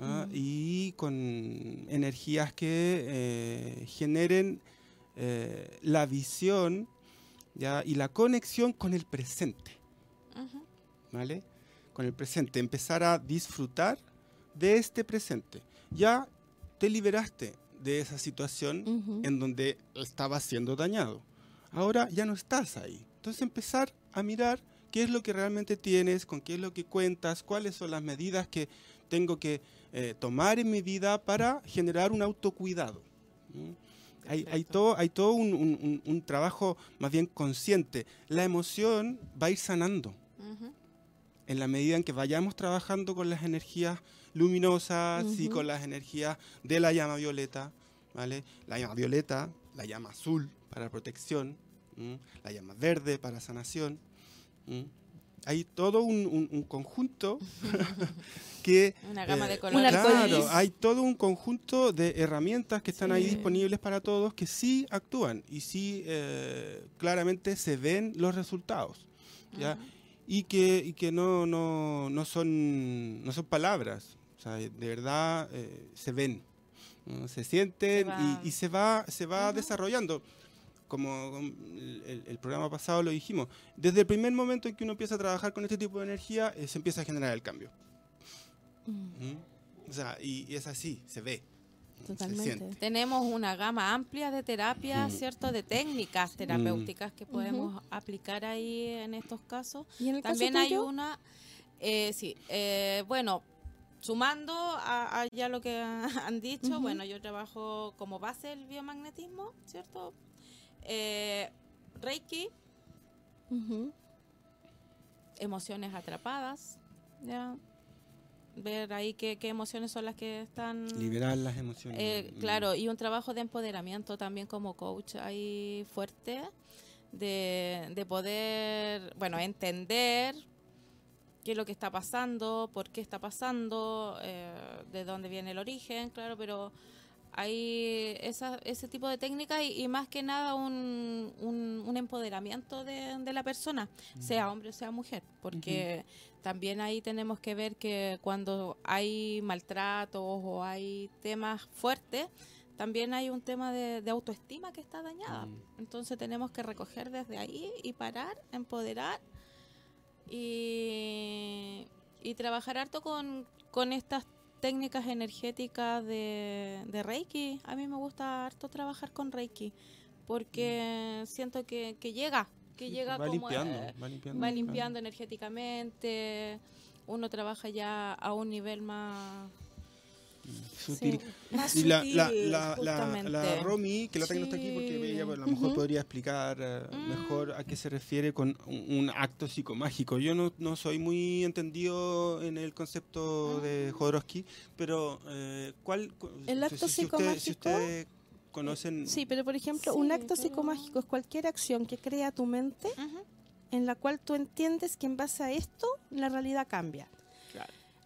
¿ah? Y con energías que generen la visión ¿ya? y la conexión con el presente. Ujú. ¿vale? Con el presente, empezar a disfrutar de este presente. Ya te liberaste de esa situación Ujú. en donde estabas siendo dañado. Ahora ya no estás ahí. Entonces empezar a mirar qué es lo que realmente tienes, con qué es lo que cuentas, cuáles son las medidas que tengo que eh, tomar en mi vida para generar un autocuidado. ¿m? Hay, hay todo, hay todo un, un- un trabajo más bien consciente. La emoción va a ir sanando. En la medida en que vayamos trabajando con las energías luminosas y Ujú. con las energías de la llama violeta, ¿vale? La llama violeta, la llama azul para protección, ¿m? la llama verde para sanación. ¿m? Hay todo un, un- un conjunto que... Una gama eh, de colores. Claro, hay todo un conjunto de herramientas que están ahí Sí. disponibles para todos que sí actúan y sí eh, claramente se ven los resultados. ¿ya? Ujú. Y que, y que no, no, no, son, no son palabras, o sea, de verdad eh, se ven, ¿no? se sienten Se y, y se va, se va Ujú. desarrollando. Como como el, el programa pasado lo dijimos, desde el primer momento en que uno empieza a trabajar con este tipo de energía, eh, se empieza a generar el cambio. Mm, ¿Mm? O sea, y, y es así, se ve. Totalmente. Tenemos una gama amplia de terapias, Mm. ¿cierto? De técnicas terapéuticas que podemos aplicar ahí en estos casos. ¿Y en el También caso hay tuyo? una, eh, sí, eh, bueno, sumando a, a ya lo que han dicho, bueno, yo trabajo como base el biomagnetismo, ¿cierto? Eh, Reiki, emociones atrapadas, ¿ya? Ver ahí qué, qué emociones son las que están... Liberar las emociones. Eh, claro, y un trabajo de empoderamiento también como coach ahí fuerte, de, de poder, bueno, entender qué es lo que está pasando, por qué está pasando, eh, de dónde viene el origen, claro, pero hay esa, ese tipo de técnicas y, y más que nada un, un, un empoderamiento de, de la persona, sea hombre o sea mujer, porque también ahí tenemos que ver que cuando hay maltratos o hay temas fuertes, también hay un tema de, de autoestima que está dañada. Mm. Entonces tenemos que recoger desde ahí y parar, empoderar y, y trabajar harto con, con estas técnicas energéticas de, de Reiki. A mí me gusta harto trabajar con Reiki porque siento que, que llega, que Sí, llega va como... limpiando, eh, va limpiando. va limpiando energéticamente, uno trabaja ya a un nivel más, Sutil. más Y la, sutil, la, la, la, Romy, que la tengo no está aquí porque Sí. ella a lo mejor Ujú. podría explicar eh, Mm. mejor a qué se refiere con un, un acto psicomágico. Yo no, no soy muy entendido en el concepto de Jodorowsky, pero eh, ¿cuál? cu- El si- acto si, usted- si psicomágico- ustedes conocen... Sí, pero por ejemplo, Sí, un acto pero- psicomágico es cualquier acción que crea tu mente Ujú. en la cual tú entiendes que en base a esto la realidad cambia.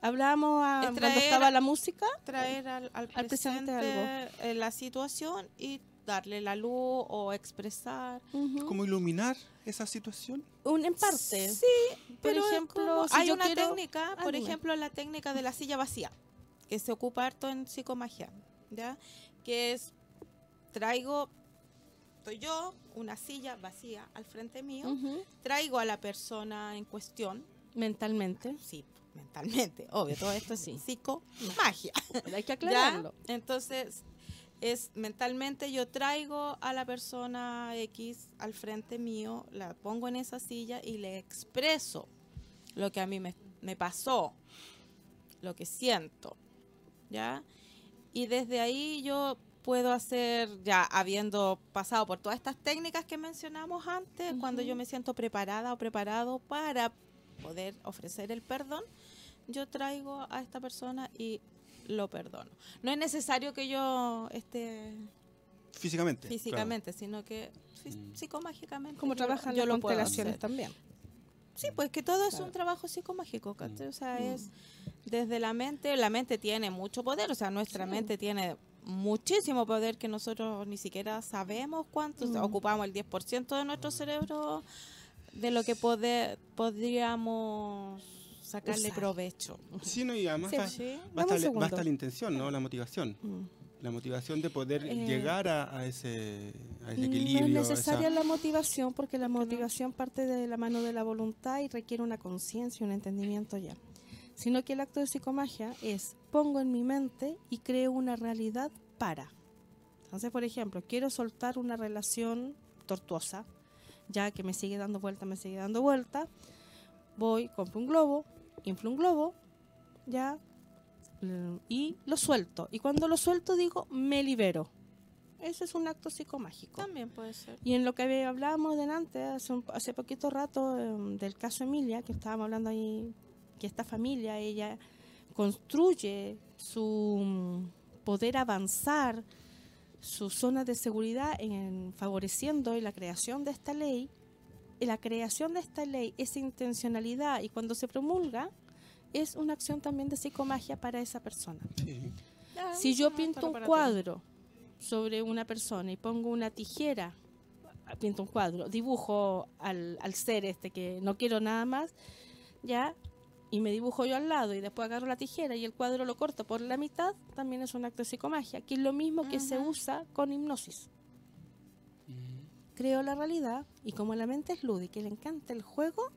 Hablábamos a- Es cuando traer- estaba la música, traer al, al Al presente presente eh, la situación y darle la luz o expresar. ujú, ¿Cómo iluminar esa situación? un, en parte. Sí, Por pero es ejemplo, como- si hay una quiero- técnica, Ah, por ejemplo, la técnica de la silla vacía, que se ocupa harto en psicomagia, ¿ya? Que es, traigo, estoy yo, una silla vacía al frente mío, traigo a la persona en cuestión, Mentalmente. sí, mentalmente, obvio, todo esto es Sí. psicomagia. Pero hay que ¿Ya? aclararlo. Entonces, es mentalmente yo traigo a la persona X al frente mío, la pongo en esa silla y le expreso lo que a mí me, me pasó, lo que siento, ¿ya? Y desde ahí yo puedo hacer, ya habiendo pasado por todas estas técnicas que mencionamos antes, cuando yo me siento preparada o preparado para poder ofrecer el perdón, yo traigo a esta persona y lo perdono. No es necesario que yo esté Físicamente. claro. físicamente, sino que Mm. psicomágicamente. Como yo- trabajan yo las constelaciones también. Sí, pues que todo es un trabajo psicomágico, ¿cachai? O sea, Mm. es desde la mente, la mente tiene mucho poder, o sea, nuestra Sí. mente tiene muchísimo poder que nosotros ni siquiera sabemos cuánto, o sea, Mm. ocupamos el 10% de nuestro cerebro de lo que poder, podríamos sacarle Usar. provecho. Sí, no, y además Sí, va- Sí. Dame un basta, segundo. basta la intención, ¿no? La motivación. Mm. La motivación de poder Eh, llegar a, a ese, a ese No equilibrio. es a necesaria esa- la motivación porque la ¿Por qué no? motivación parte de la mano de la voluntad y requiere una conciencia, un entendimiento ya. Sino que el acto de psicomagia es pongo en mi mente y creo una realidad para. Entonces, por ejemplo, quiero soltar una relación tortuosa, ya que me sigue dando vuelta, me sigue dando vuelta. Voy, compro un globo, inflo un globo, ya, y lo suelto. Y cuando lo suelto digo, me libero. Eso es un acto psicomágico. También puede ser. Y en lo que hablábamos delante, hace, un- hace poquito rato, em, del caso Emilia, que estábamos hablando ahí, que esta familia, ella construye su mm, poder avanzar, su zona de seguridad en favoreciendo la creación de esta ley. Y la creación de esta ley, esa intencionalidad, y cuando se promulga, es una acción también de psicomagia para esa persona. Sí. Si yo pinto un cuadro sobre una persona y pongo una tijera, pinto un cuadro, dibujo al, al ser este que no quiero nada más, ya, y me dibujo yo al lado y después agarro la tijera y el cuadro lo corto por la mitad, también es un acto de psicomagia, que es lo mismo que se usa con hipnosis. Creo la realidad y como la mente es lúdica y le encanta el juego,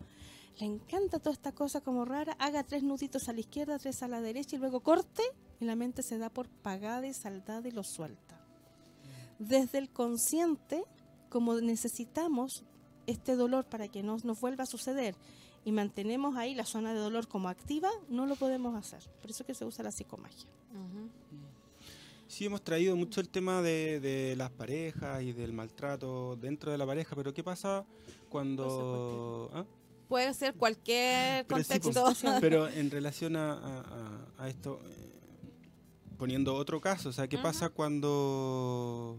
le encanta toda esta cosa como rara, haga tres nuditos a la izquierda, tres a la derecha y luego corte y la mente se da por pagada y saldada y lo suelta. Desde el consciente, como necesitamos este dolor para que no nos vuelva a suceder y mantenemos ahí la zona de dolor como activa, no lo podemos hacer. Por eso que se usa la psicomagia. Sí, hemos traído mucho el tema de, de las parejas y del maltrato dentro de la pareja, pero ¿qué pasa cuando... ¿Ah? Puede ser cualquier Pero sí, contexto. pues, pero en relación a, a- a- a esto, eh, poniendo otro caso, o sea, ¿qué pasa cuando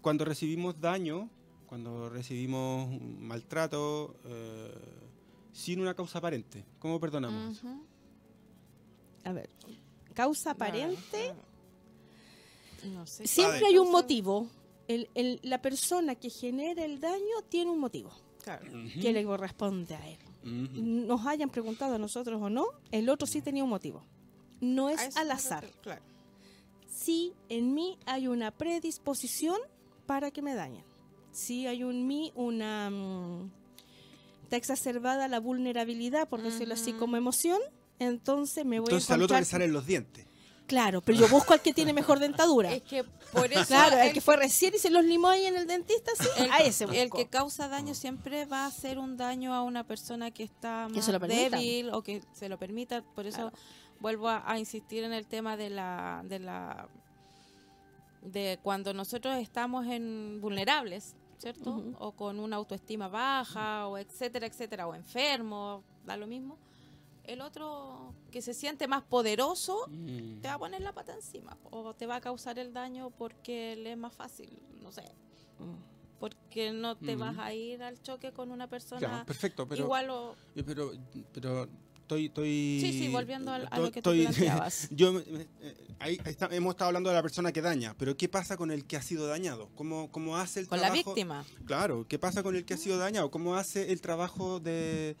cuando recibimos daño, cuando recibimos maltrato eh, sin una causa aparente? ¿Cómo perdonamos? Ujú. A ver, causa aparente, No sé. siempre hay un motivo. El- el- la persona que genera el daño tiene un motivo Claro. Que le corresponde a él. Nos hayan preguntado a nosotros o no, el otro sí tenía un motivo. No es al azar. refiero, Claro. Sí, en mí hay una predisposición para que me dañen. Sí hay en mí una... mm, está exacerbada la vulnerabilidad, por decirlo así, como emoción. Entonces me voy Entonces a al otro encontrar... le salen los dientes. Claro, pero yo busco al que tiene mejor dentadura. Es que por eso Claro, el el, que fue recién y se los limó ahí en el dentista, sí, el- a ese el busco. que causa daño siempre va a hacer un daño a una persona que está Que más permita. débil o que se lo permita. Por eso Claro. vuelvo a, a insistir en el tema de la de la de cuando nosotros estamos en vulnerables, ¿cierto? Ujú. O con una autoestima baja o etcétera, etcétera, o enfermo, da lo mismo. El otro que se siente más poderoso Mm. te va a poner la pata encima o te va a causar el daño porque le es más fácil, no sé, porque no te Mm. vas a ir al choque con una persona Claro, perfecto, pero, igual o pero, pero estoy, estoy... sí, sí, volviendo al- a, lo que estoy- tú planteabas. Yo, eh, ahí, está- hemos estado hablando de la persona que daña, pero ¿qué pasa con el que ha sido dañado? ¿Cómo, cómo hace el con la trabajo? víctima. Claro, ¿qué pasa con el que ha sido dañado? ¿Cómo hace el trabajo de,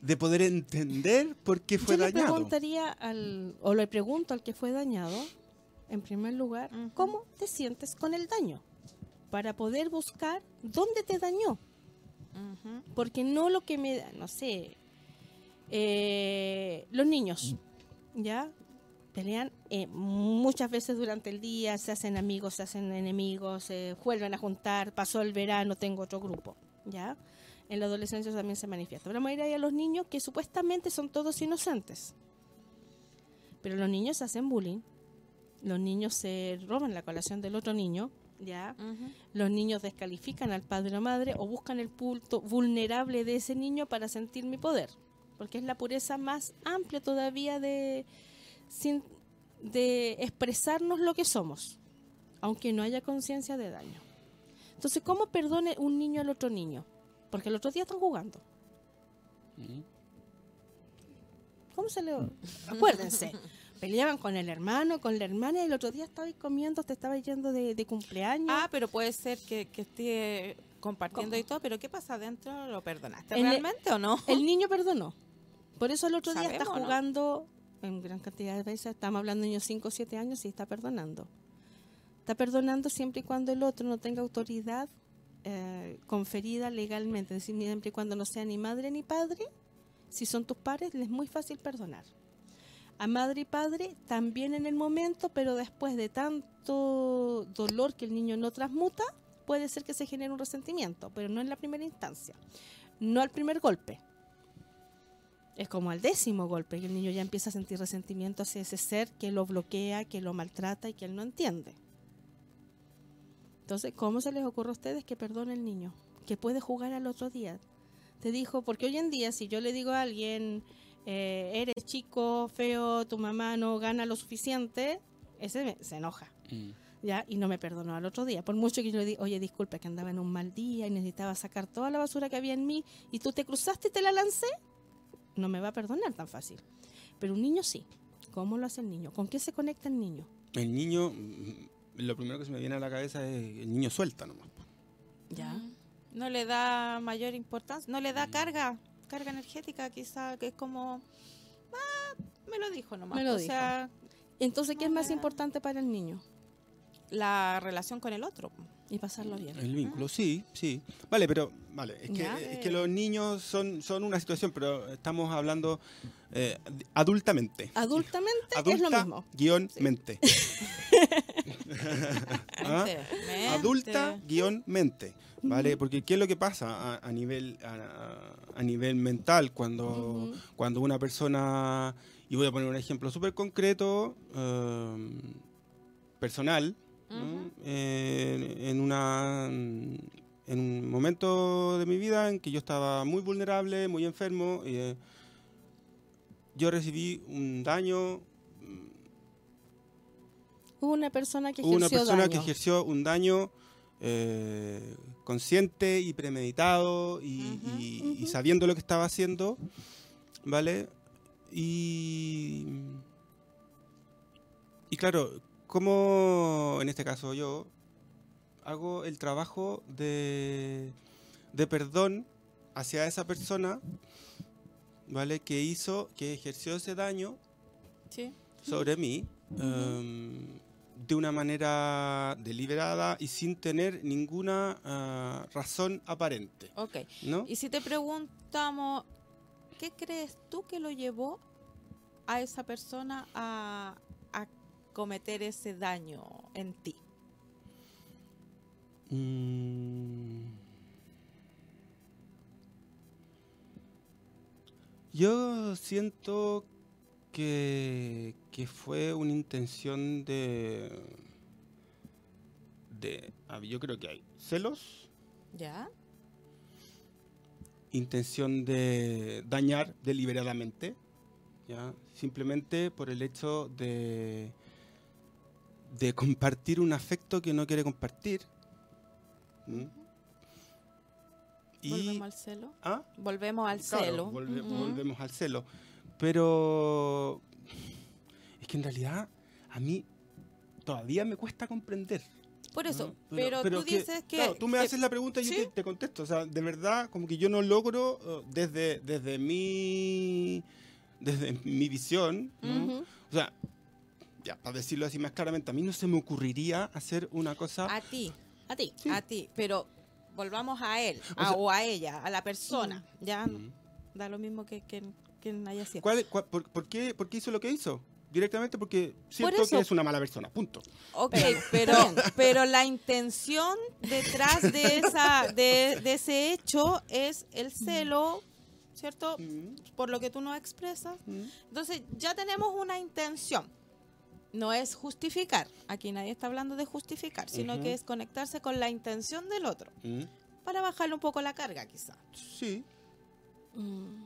de poder entender por qué fue Yo le dañado? preguntaría al, o le pregunto al que fue dañado, en primer lugar. ¿cómo te sientes con el daño? Para poder buscar dónde te dañó. Porque no lo que me da, no sé, eh, los niños, ¿ya? Pelean eh, muchas veces durante el día, se hacen amigos, se hacen enemigos, se vuelven a juntar, pasó el verano, tengo otro grupo, ¿ya? En la adolescencia también se manifiesta. Pero vamos a ir ahí a los niños que supuestamente son todos inocentes. Pero los niños hacen bullying, los niños se roban la colación del otro niño, ¿ya? Los niños descalifican al padre o madre o buscan el punto vulnerable de ese niño para sentir mi poder. Porque es la pureza más amplia todavía de, sin- de expresarnos lo que somos, aunque no haya conciencia de daño. Entonces, ¿cómo perdone un niño al otro niño? Porque el otro día están jugando. Mm. ¿Cómo se le.? Acuérdense. Peleaban con el hermano, con la hermana, y el otro día estabais comiendo, te estabais yendo de, de cumpleaños. Ah, pero puede ser que, que esté compartiendo ¿Cómo? y todo, pero ¿qué pasa adentro? ¿Lo perdonaste el- realmente o no? El niño perdonó. Por eso el otro día está jugando, en gran cantidad de veces, estamos hablando de niños 5 o 7 años y está perdonando. Está perdonando siempre y cuando el otro no tenga autoridad eh, conferida legalmente, es decir, siempre y cuando no sea ni madre ni padre, si son tus padres, les es muy fácil perdonar. A madre y padre también en el momento, pero después de tanto dolor que el niño no transmuta, puede ser que se genere un resentimiento, pero no en la primera instancia, no al primer golpe. Es como al décimo golpe, que el niño ya empieza a sentir resentimiento hacia ese ser que lo bloquea, que lo maltrata y que él no entiende. Entonces, ¿cómo se les ocurre a ustedes que perdone el niño? Que puede jugar al otro día. Te dijo, porque hoy en día si yo le digo a alguien, eh, eres chico, feo, tu mamá no gana lo suficiente, ese me- se enoja. Mm. ¿ya? Y no me perdonó al otro día. Por mucho que yo le diga, oye, disculpa, que andaba en un mal día y necesitaba sacar toda la basura que había en mí y tú te cruzaste y te la lancé, no me va a perdonar tan fácil. Pero un niño sí. ¿Cómo lo hace el niño? ¿Con qué se conecta el niño? El niño, lo primero que se me viene a la cabeza es el niño suelta nomás. ¿Ya? Mm. No le da mayor importancia, no le da carga, carga energética quizá, que es como, ah, me lo dijo nomás. Me lo o dijo. sea, Entonces, ¿qué es más da- importante para el niño? la relación con el otro. Y pasarlo bien. El vínculo, sí, sí. Vale, pero, vale, es que, es que los niños son, son una situación, pero estamos hablando eh, adultamente. Adultamente es lo mismo. guion mente. ¿Ah? Adulta guion mente. ¿Vale? Porque ¿qué es lo que pasa a, a nivel a, a nivel mental cuando, cuando una persona, y voy a poner un ejemplo súper concreto, eh, personal, en, en una en un momento de mi vida en que yo estaba muy vulnerable, muy enfermo, eh, yo recibí un daño, una persona que hubo una persona daño. que ejerció un daño eh, consciente y premeditado y, sabiendo lo que estaba haciendo, ¿vale? Y, y claro, como en este caso yo hago el trabajo de, de perdón hacia esa persona, ¿vale? Que hizo, que ejerció ese daño Sí. sobre mí em, de una manera deliberada y sin tener ninguna ah, razón aparente, Ok. ¿no? Y si te preguntamos, ¿qué crees tú que lo llevó a esa persona a, a cometer ese daño en ti? Mm. Yo siento que, que fue una intención de, de... Yo creo que hay celos, ¿Ya? intención de dañar deliberadamente, ¿ya? simplemente por el hecho de, de compartir un afecto que no quiere compartir. ¿Mm? Y, Volvemos al celo. ¿Ah? Volvemos al Claro, celo. volve- volvemos al celo. Pero es que en realidad a mí todavía me cuesta comprender. Por eso, ¿no? pero, tú que, dices que... claro, tú me que- haces la pregunta y yo te, te contesto. O sea, de verdad, como que yo no logro eh, desde, desde mi desde mi visión, o sea, ya, para decirlo así más claramente, a mí no se me ocurriría hacer una cosa... A ti, A ti. Sí. a ti, pero volvamos a él O a- sea- o a ella, a la persona. Ya da lo mismo que quien haya sido. ¿Cuál- cuál- por, por qué, por qué hizo lo que hizo? Directamente porque siento eso. que es una mala persona, punto. Ok, Pero- pero, la intención detrás de, esa, de, de ese hecho es el celo, ¿cierto? Mm, Por lo que tú nos expresas. mm. Entonces, ya tenemos una intención. No es justificar. Aquí nadie está hablando de justificar, sino que es conectarse con la intención del otro. Mm, Para bajarle un poco la carga, quizá. Sí, Mm.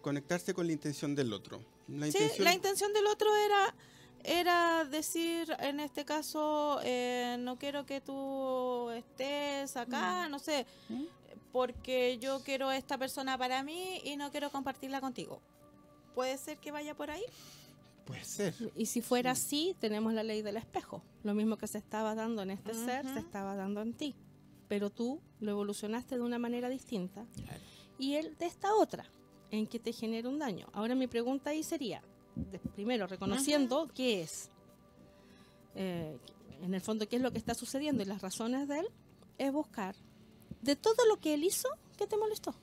Conectarse con la intención del otro. La Sí, intención, la intención del otro era era decir, en este caso, eh, no quiero que tú estés acá, no sé, ¿Mm? porque yo quiero esta persona para mí y no quiero compartirla contigo. ¿Puede ser que vaya por ahí? Puede ser. Y si fuera así, tenemos la ley del espejo. Lo mismo que se estaba dando en este ser, Ujú. se estaba dando en ti. Pero tú lo evolucionaste de una manera distinta y él de esta otra, en que te genera un daño. Ahora mi pregunta ahí sería, de- primero, reconociendo qué es, eh, en el fondo, qué es lo que está sucediendo y las razones de él, es buscar de todo lo que él hizo, ¿qué te molestó?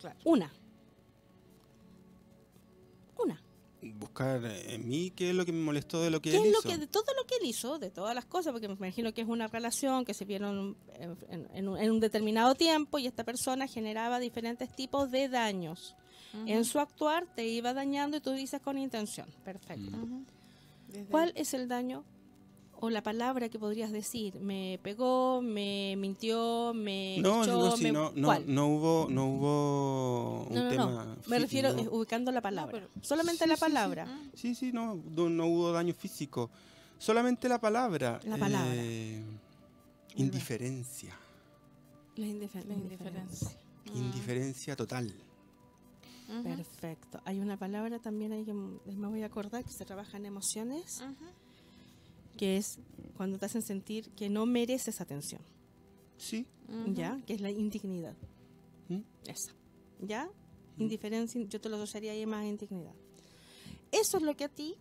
Claro. Una. Una. buscar en mí qué es lo que me molestó de lo que ¿Qué él es lo hizo. que, de todo lo que él hizo, de todas las cosas, porque me imagino que es una relación que se vieron en, en- en un, en un determinado tiempo y esta persona generaba diferentes tipos de daños. En su actuar te iba dañando y tú dices con intención. Perfecto. Ujú. Desde- ¿Cuál es el daño o la palabra que podrías decir? ¿Me pegó, me mintió, me No, echó, no, sí, me- no, no, ¿Cuál? no hubo, no hubo un No, no, tema. no. Me refiero no. ubicando la palabra. pero- Solamente Sí, la sí, sí. palabra. Mm. Sí, sí, no, no, no hubo daño físico. Solamente la palabra. La palabra. eh, indiferencia. La, indifer- La indiferencia. Indiferencia total. Perfecto. Hay una palabra también ahí que m- me voy a acordar que se trabaja en emociones, que es cuando te hacen sentir que no mereces atención, Sí. ¿ya? Que es la indignidad. ¿Mm? Esa. ¿Ya? Indiferencia, yo te lo asociaría ahí más indignidad. Eso es lo que a ti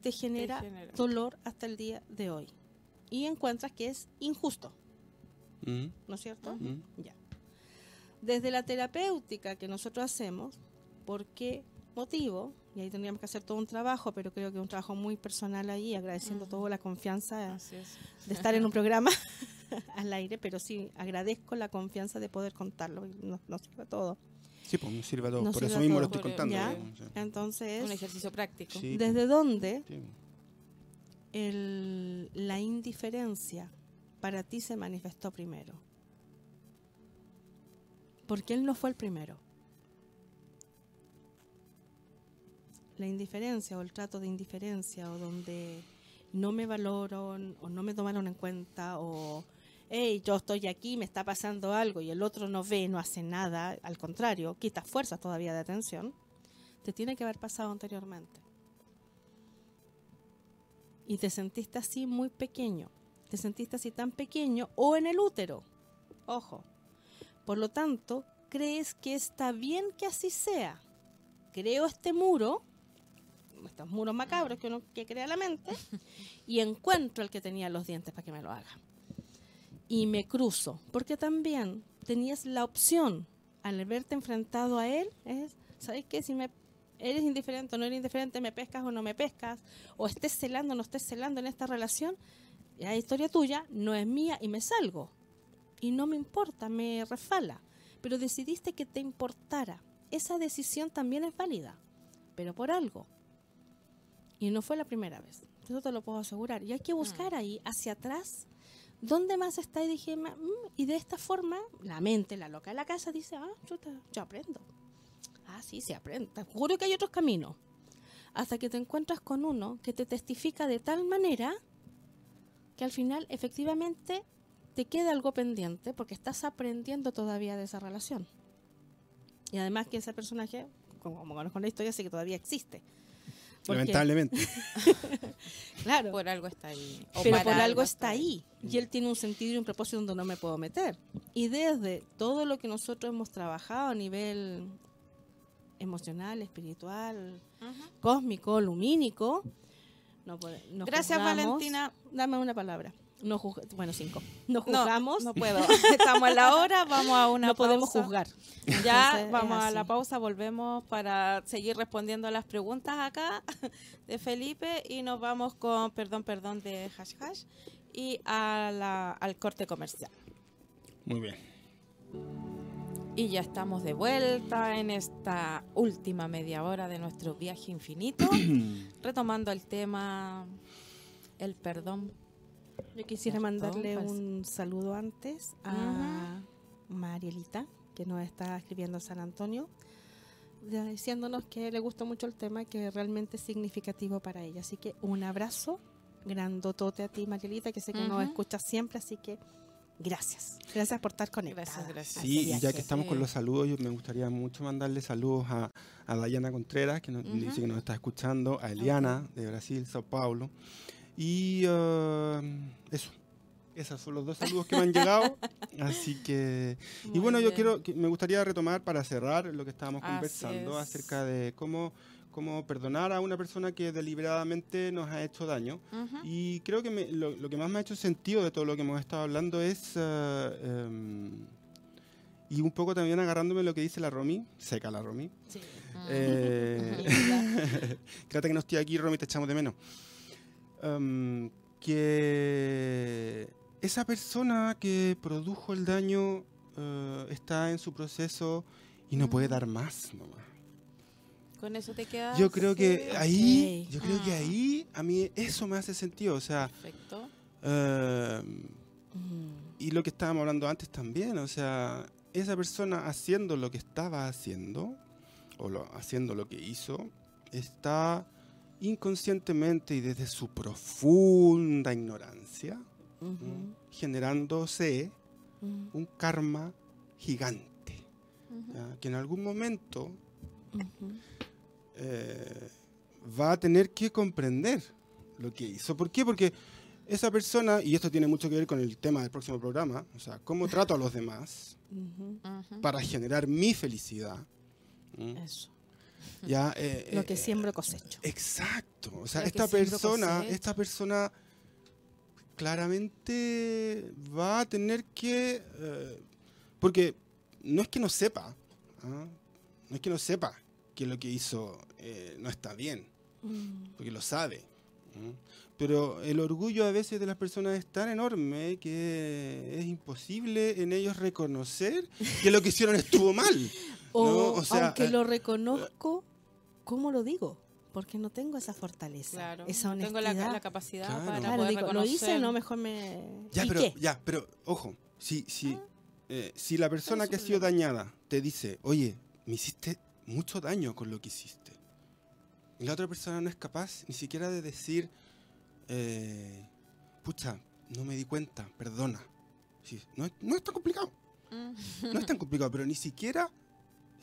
te genera, genera. dolor hasta el día de hoy. Y encuentras que es injusto, Mm, ¿no es cierto? mm. Ya. Desde la terapéutica que nosotros hacemos, ¿por qué motivo? Y ahí tendríamos que hacer todo un trabajo, pero creo que es un trabajo muy personal ahí, agradeciendo Ujú. toda la confianza es. de estar en un programa al aire, pero sí agradezco la confianza de poder contarlo, nos, nos sirve todo. Sí, pues me sirve a todo. Nos Por eso mismo lo estoy contando. ya. sí. Entonces, Un ejercicio práctico. Sí, ¿desde dónde sí. el- la indiferencia para ti se manifestó primero? Porque él no fue el primero. La indiferencia o el trato de indiferencia o donde no me valoran o no me tomaron en cuenta o hey, yo estoy aquí, me está pasando algo y el otro no ve, no hace nada, al contrario, quita fuerzas todavía de atención, te tiene que haber pasado anteriormente. Y te sentiste así muy pequeño, te sentiste así tan pequeño o en el útero, ojo. Por lo tanto, crees que está bien que así sea. Creo este muro, estos muros macabros que uno que crea la mente, y encuentro el que tenía los dientes para que me lo haga. Y me cruzo, porque también tenías la opción, al verte enfrentado a él, es, ¿sabes qué? Si me eres indiferente o no eres indiferente, me pescas o no me pescas, o estés celando o no estés celando en esta relación, la historia tuya no es mía y me salgo. Y no me importa, me refala. Pero decidiste que te importara. Esa decisión también es válida, pero por algo. Y no fue la primera vez. Eso te lo puedo asegurar. Y hay que buscar ahí, hacia atrás, dónde más está. Y dije, "Ma- mm", y de esta forma, la mente, la loca de la casa, dice, ah, chuta, yo aprendo. Ah, sí, se aprende. Te juro que hay otros caminos. Hasta que te encuentras con uno que te testifica de tal manera que al final efectivamente te queda algo pendiente porque estás aprendiendo todavía de esa relación. Y además que ese personaje, como, como conozco la historia, sí que todavía existe. Porque- Lamentablemente. Claro. Por algo está ahí. O pero por algo está ahí. Y él tiene un sentido y un propósito donde no me puedo meter. Y desde todo lo que nosotros hemos trabajado a nivel emocional, espiritual, cósmico, lumínico, no nos Gracias, juzgamos- Valentina. Dame una palabra. No juzga- bueno, cinco. Nos No, juzgamos. No, puedo. Estamos en la hora, vamos a una no podemos juzgar. Ya Entonces, vamos a la pausa, volvemos para seguir respondiendo a las preguntas acá de Felipe y nos vamos con perdón, perdón de hash hash y a la- al corte comercial. Muy bien. Y ya estamos de vuelta en esta última media hora de nuestro viaje infinito, retomando el tema el perdón. Yo quisiera ¿Cierto? mandarle un saludo antes a Marielita, que nos está escribiendo en San Antonio, diciéndonos que le gustó mucho el tema, que realmente es significativo para ella. Así que un abrazo grandotote a ti, Marielita, que sé que nos Ujú. escuchas siempre, así que gracias. Gracias por estar conectada. Gracias, gracias. a Sí, y ya que estamos con los saludos, yo me gustaría mucho mandarle saludos a, a Dayana Contreras, que nos Ujú. dice que nos está escuchando, a Eliana, de Brasil, Sao Paulo. Y eh, eso, esos son los dos saludos que me han llegado. Así que... y Muy bueno, yo bien. quiero, que- me gustaría retomar para cerrar lo que estábamos Así conversando es. acerca de cómo, cómo perdonar a una persona que deliberadamente nos ha hecho daño. Ujú. Y creo que me- lo, lo que más me ha hecho sentido de todo lo que hemos estado hablando es, eh, em, y un poco también agarrándome lo que dice la Romy, seca la Romy, Sí. Eh, Créate que no estoy aquí, Romy, te echamos de menos. Um, que esa persona que produjo el daño eh, está en su proceso y no puede dar más nomás. Con eso te quedas. Yo creo que sí. ahí, yo creo que Ah. ahí a mí eso me hace sentido, o sea, Perfecto. eh, Mm, y lo que estábamos hablando antes también, o sea, esa persona haciendo lo que estaba haciendo, o lo- haciendo lo que hizo, está inconscientemente y desde su profunda ignorancia, generándose un karma gigante, que en algún momento eh, va a tener que comprender lo que hizo. ¿Por qué? Porque esa persona, y esto tiene mucho que ver con el tema del próximo programa, o sea, cómo trato a los demás para generar mi felicidad. ¿Mm? Eso. Ya, eh, Lo que eh, siembro cosecho. Exacto. O sea, esta persona, cosecho. esta persona claramente va a tener que, eh, porque no es que no sepa, ¿ah? no es que no sepa que lo que hizo eh, no está bien, Mm, porque lo sabe. Pero el orgullo a veces de las personas es tan enorme que es imposible en ellos reconocer que lo que hicieron estuvo mal. O, No, o sea, aunque eh, lo reconozco, ¿cómo lo digo? Porque no tengo esa fortaleza, Claro. esa Tengo honestidad. la, la capacidad Claro. para Claro, poder digo, lo hice, no, mejor me... Ya, ¿Y pero, qué? ya, pero, ojo, si, si, Ah. eh, si la persona que ha sido dañada te dice, oye, me hiciste mucho daño con lo que hiciste, y la otra persona no es capaz ni siquiera de decir, eh, pucha, no me di cuenta, perdona. Sí, no, es- no es tan complicado, Mm. no es tan complicado, pero ni siquiera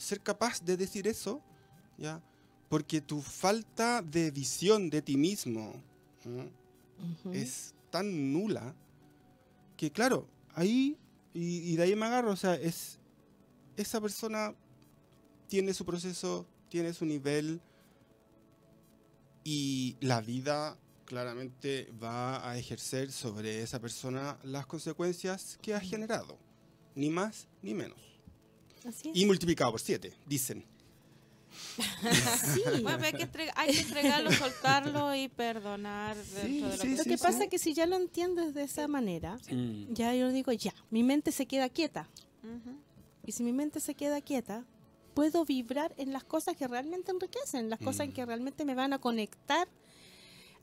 ser capaz de decir eso, ¿ya? Porque tu falta de visión de ti mismo, es tan nula que claro, ahí y, y de ahí me agarro, o sea, es esa persona tiene su proceso, tiene su nivel y la vida claramente va a ejercer sobre esa persona las consecuencias que ha generado, ni más ni menos. Así es. Y multiplicado por siete, dicen. Sí. Bueno, pero hay que, entregar- hay que entregarlo, soltarlo y perdonar dentro de lo sí, que Lo sí, que sí. pasa es que si ya lo entiendes de esa manera, Mm. ya yo digo, ya, mi mente se queda quieta. Y si mi mente se queda quieta, puedo vibrar en las cosas que realmente enriquecen, las cosas en Mm. que realmente me van a conectar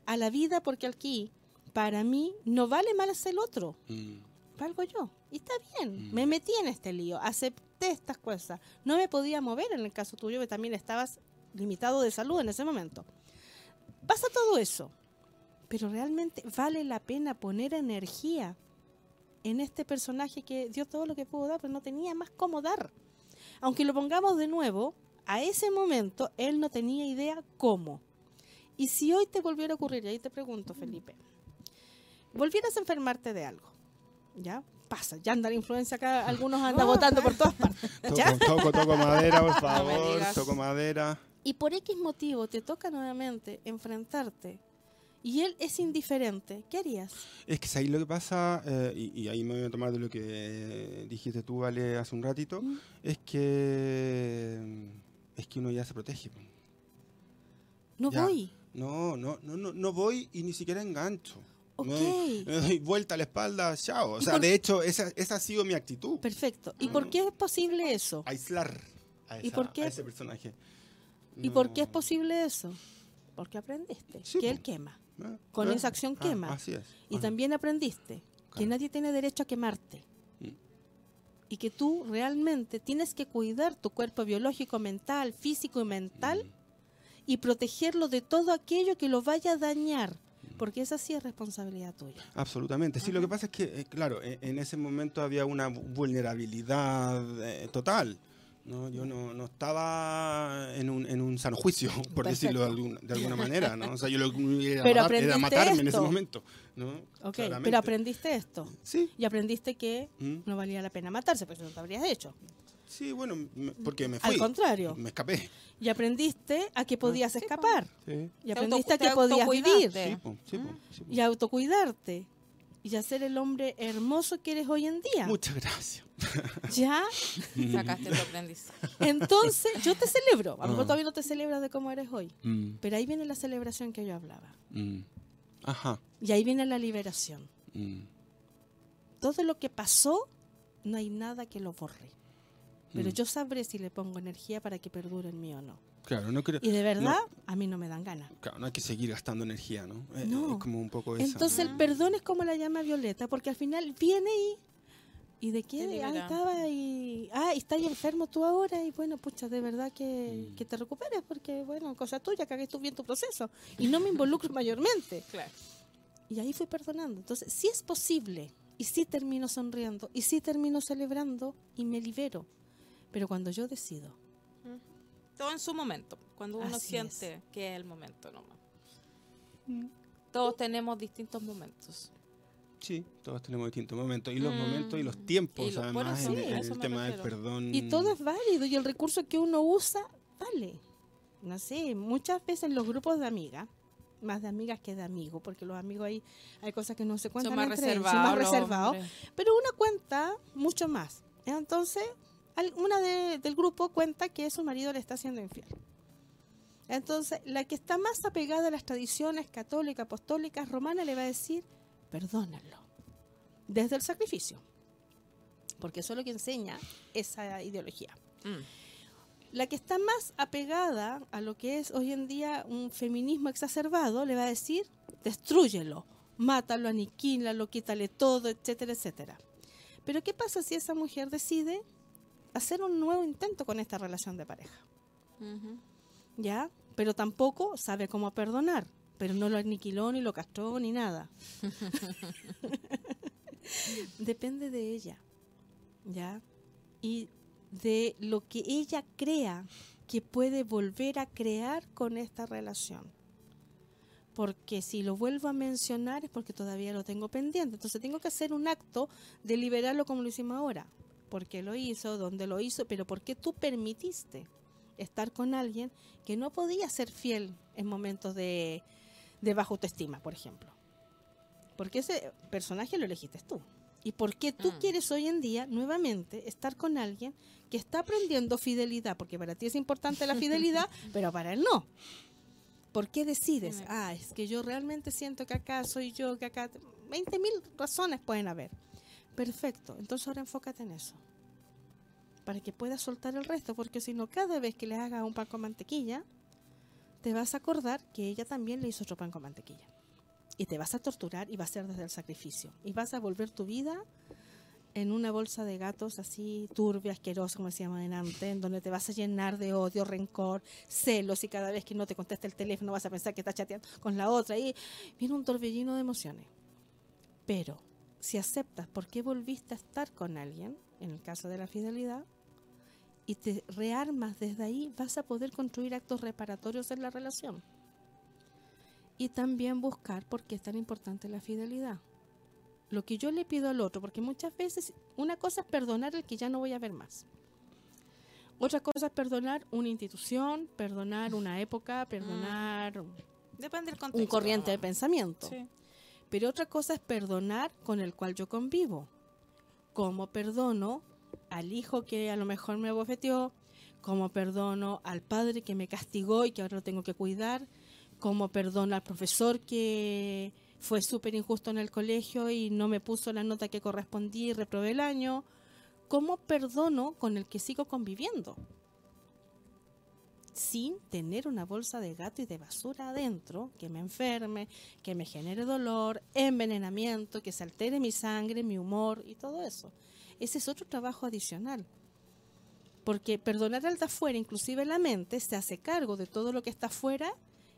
a la vida, porque aquí, para mí, no vale más el otro, Mm. valgo yo. Y está bien, me metí en este lío, acepté estas cosas. No me podía mover en el caso tuyo, que también estabas limitado de salud en ese momento. Pasa todo eso, pero realmente vale la pena poner energía en este personaje que dio todo lo que pudo dar, pero no tenía más cómo dar. Aunque lo pongamos de nuevo, a ese momento él no tenía idea cómo. Y si hoy te volviera a ocurrir, y ahí te pregunto, Felipe, volvieras a enfermarte de algo, ¿ya? Pasa, ya anda la influencia acá, algunos andan votando por todas partes, ¿ya? Toco, toco, toco madera, por favor, toco madera. Y por X motivo te toca nuevamente enfrentarte y él es indiferente, ¿qué harías? Es que ahí lo que pasa, eh, y, y ahí me voy a tomar de lo que eh, dijiste tú, Vale, hace un ratito, Mm. es que es que uno ya se protege. No Ya. voy. No, no, no, no, no voy y ni siquiera engancho. Ok. Me doy, me doy vuelta a la espalda, chao. O ¿Y sea, por- de hecho, esa, esa ha sido mi actitud. Perfecto. ¿Y por qué es posible eso? Aislar a, ¿Y por qué? a ese personaje. ¿Y por qué es posible eso? Porque aprendiste Sí, que po. él quema. Ah, con esa acción ah, quema. así es. Y también aprendiste que nadie tiene derecho a quemarte. Mm. Y que tú realmente tienes que cuidar tu cuerpo biológico, mental, físico y mental Mm. y protegerlo de todo aquello que lo vaya a dañar. Porque esa sí es responsabilidad tuya. Absolutamente. Sí, lo que pasa es que, eh, claro, en, en ese momento había una vu- vulnerabilidad eh, total. ¿no? Yo no, no estaba en un, en un sano juicio, por decirlo de, Perfecto. algún- de alguna manera. ¿no? O sea, yo lo que era, era matarme en ese esto. momento. ¿no? Ok, Claramente. pero aprendiste esto. Sí. Y aprendiste que Mm. no valía la pena matarse, porque no te habrías hecho. Sí, bueno, me- porque me fui. Al contrario. Me escapé. Y aprendiste a que podías Sí, po. escapar. Sí. Y Te aprendiste a que podías vivir. Sí, po, sí, po, sí, po. Y autocuidarte. y a ser el hombre hermoso que eres hoy en día. Muchas gracias. ¿Ya? Sacaste tu aprendizaje. Entonces, yo te celebro. A lo mejor Ah. todavía no te celebras de cómo eres hoy. Mm, Pero ahí viene la celebración que yo hablaba. mm. Ajá. Y ahí viene la liberación. Mm, Todo lo que pasó, no hay nada que lo borre. Pero mm. yo sabré si le pongo energía para que perdure en mí o no. Claro, no creo. Y de verdad, a mí no me dan ganas. Claro, no hay que seguir gastando energía, ¿no? Eh, No. Es como un poco eso. Entonces el perdón es como la llama Violeta, porque al final viene y... ¿Y de qué? Ah, estaba y... Ah, y estás enfermo tú ahora y bueno, pucha, de verdad que, Mm. que te recuperes porque, bueno, cosa tuya, que hagas tú bien tu proceso. Y no me involucro mayormente. Claro. Y ahí fui perdonando. Entonces, sí es posible. Y sí termino sonriendo. Y sí termino celebrando y me libero. Pero cuando yo decido. Todo en su momento, cuando uno Así siente que es el momento nomás. Todos tenemos distintos momentos. Sí, todos tenemos distintos momentos. Y los Mm. momentos y los tiempos, Y además, en, sí, el tema del perdón. Y todo es válido. Y el recurso que uno usa, vale. No sé, muchas veces en los grupos de amigas, más de amigas que de amigos, porque los amigos ahí hay cosas que no se cuentan Son más entre ellos, reservados. son más hombres. Pero una cuenta mucho más. Entonces, una de- del grupo cuenta que su marido le está haciendo infiel. Entonces, la que está más apegada a las tradiciones católicas, apostólicas, romanas, le va a decir, perdónalo. Desde el sacrificio. Porque eso es lo que enseña esa ideología. Mm. La que está más apegada a lo que es hoy en día un feminismo exacerbado le va a decir, destrúyelo, mátalo, aniquílalo, quítale todo, etcétera, etcétera. Pero ¿qué pasa si esa mujer decide hacer un nuevo intento con esta relación de pareja? ¿Ya? Pero tampoco sabe cómo perdonar, pero no lo aniquiló, ni lo castró, ni nada. Depende de ella, ¿ya? Y de lo que ella crea que puede volver a crear con esta relación. Porque si lo vuelvo a mencionar es porque todavía lo tengo pendiente. Entonces tengo que hacer un acto de liberarlo como lo hicimos ahora. ¿Por qué lo hizo? ¿Dónde lo hizo? Pero ¿por qué tú permitiste estar con alguien que no podía ser fiel en momentos de, de baja autoestima, por ejemplo? Porque ese personaje lo elegiste tú. ¿Y por qué tú Mm. quieres hoy en día nuevamente estar con alguien que está aprendiendo fidelidad? Porque para ti es importante la fidelidad, pero para él no. ¿Por qué decides? Ah, es que yo realmente siento que acá soy yo, que acá... 20 mil razones pueden haber. Perfecto, entonces ahora enfócate en eso. Para que puedas soltar el resto, porque si no, cada vez que le hagas un pan con mantequilla, te vas a acordar que ella también le hizo otro pan con mantequilla. Y te vas a torturar y va a ser desde el sacrificio. Y vas a volver tu vida en una bolsa de gatos así turbia, asquerosa, como decíamos antes, en donde te vas a llenar de odio, rencor, celos y cada vez que no te contesta el teléfono vas a pensar que estás chateando con la otra y viene un torbellino de emociones. Pero si aceptas por qué volviste a estar con alguien, en el caso de la fidelidad, y te rearmas desde ahí, vas a poder construir actos reparatorios en la relación. Y también buscar por qué es tan importante la fidelidad. Lo que yo le pido al otro, porque muchas veces una cosa es perdonar el que ya no voy a ver más. Otra cosa es perdonar una institución, perdonar una época, perdonar Depende del contexto. un corriente de pensamiento. Sí. Pero otra cosa es perdonar con el cual yo convivo. Como perdono al hijo que a lo mejor me bofeteó, como perdono al padre que me castigó y que ahora lo tengo que cuidar, como perdono al profesor que fue súper injusto en el colegio y no me puso la nota que correspondía y reprobé el año, como perdono con el que sigo conviviendo sin tener una bolsa de gato y de basura adentro que me enferme, que me genere dolor, envenenamiento, que se altere mi sangre, mi humor y todo eso. Ese es otro trabajo adicional. Porque perdonar al de afuera, inclusive la mente, se hace cargo de todo lo que está afuera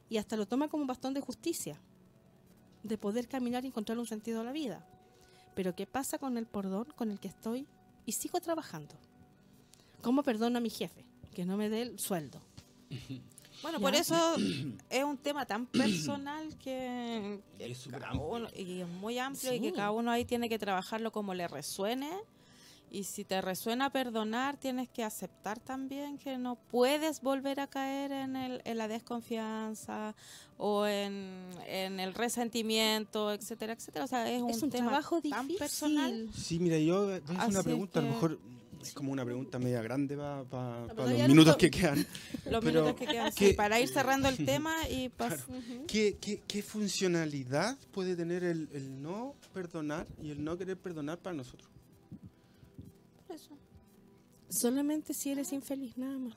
y hasta lo toma como un bastón de justicia, de poder caminar y encontrar un sentido a la vida. Pero ¿qué pasa con el perdón con el que estoy y sigo trabajando? ¿Cómo perdono a mi jefe? Que no me dé el sueldo. Bueno, ¿Ya? por eso es un tema tan personal que, que Es súper cada uno- y es muy amplio y que cada uno ahí tiene que trabajarlo como le resuene Y si te resuena perdonar, tienes que aceptar también que no puedes volver a caer en, el, en la desconfianza o en, en el resentimiento, etcétera, etcétera. O sea, es un, Es un tema trabajo tan difícil. personal. Sí, mira, yo Así una pregunta, a lo mejor es como una pregunta media grande para pero los ya minutos no- que quedan. Los Pero, minutos que quedan, ¿qué- sí, para ir cerrando el tema y pas- ¿Qué, qué, qué funcionalidad puede tener el, el no perdonar y el no querer perdonar para nosotros? Solamente si eres infeliz, nada más.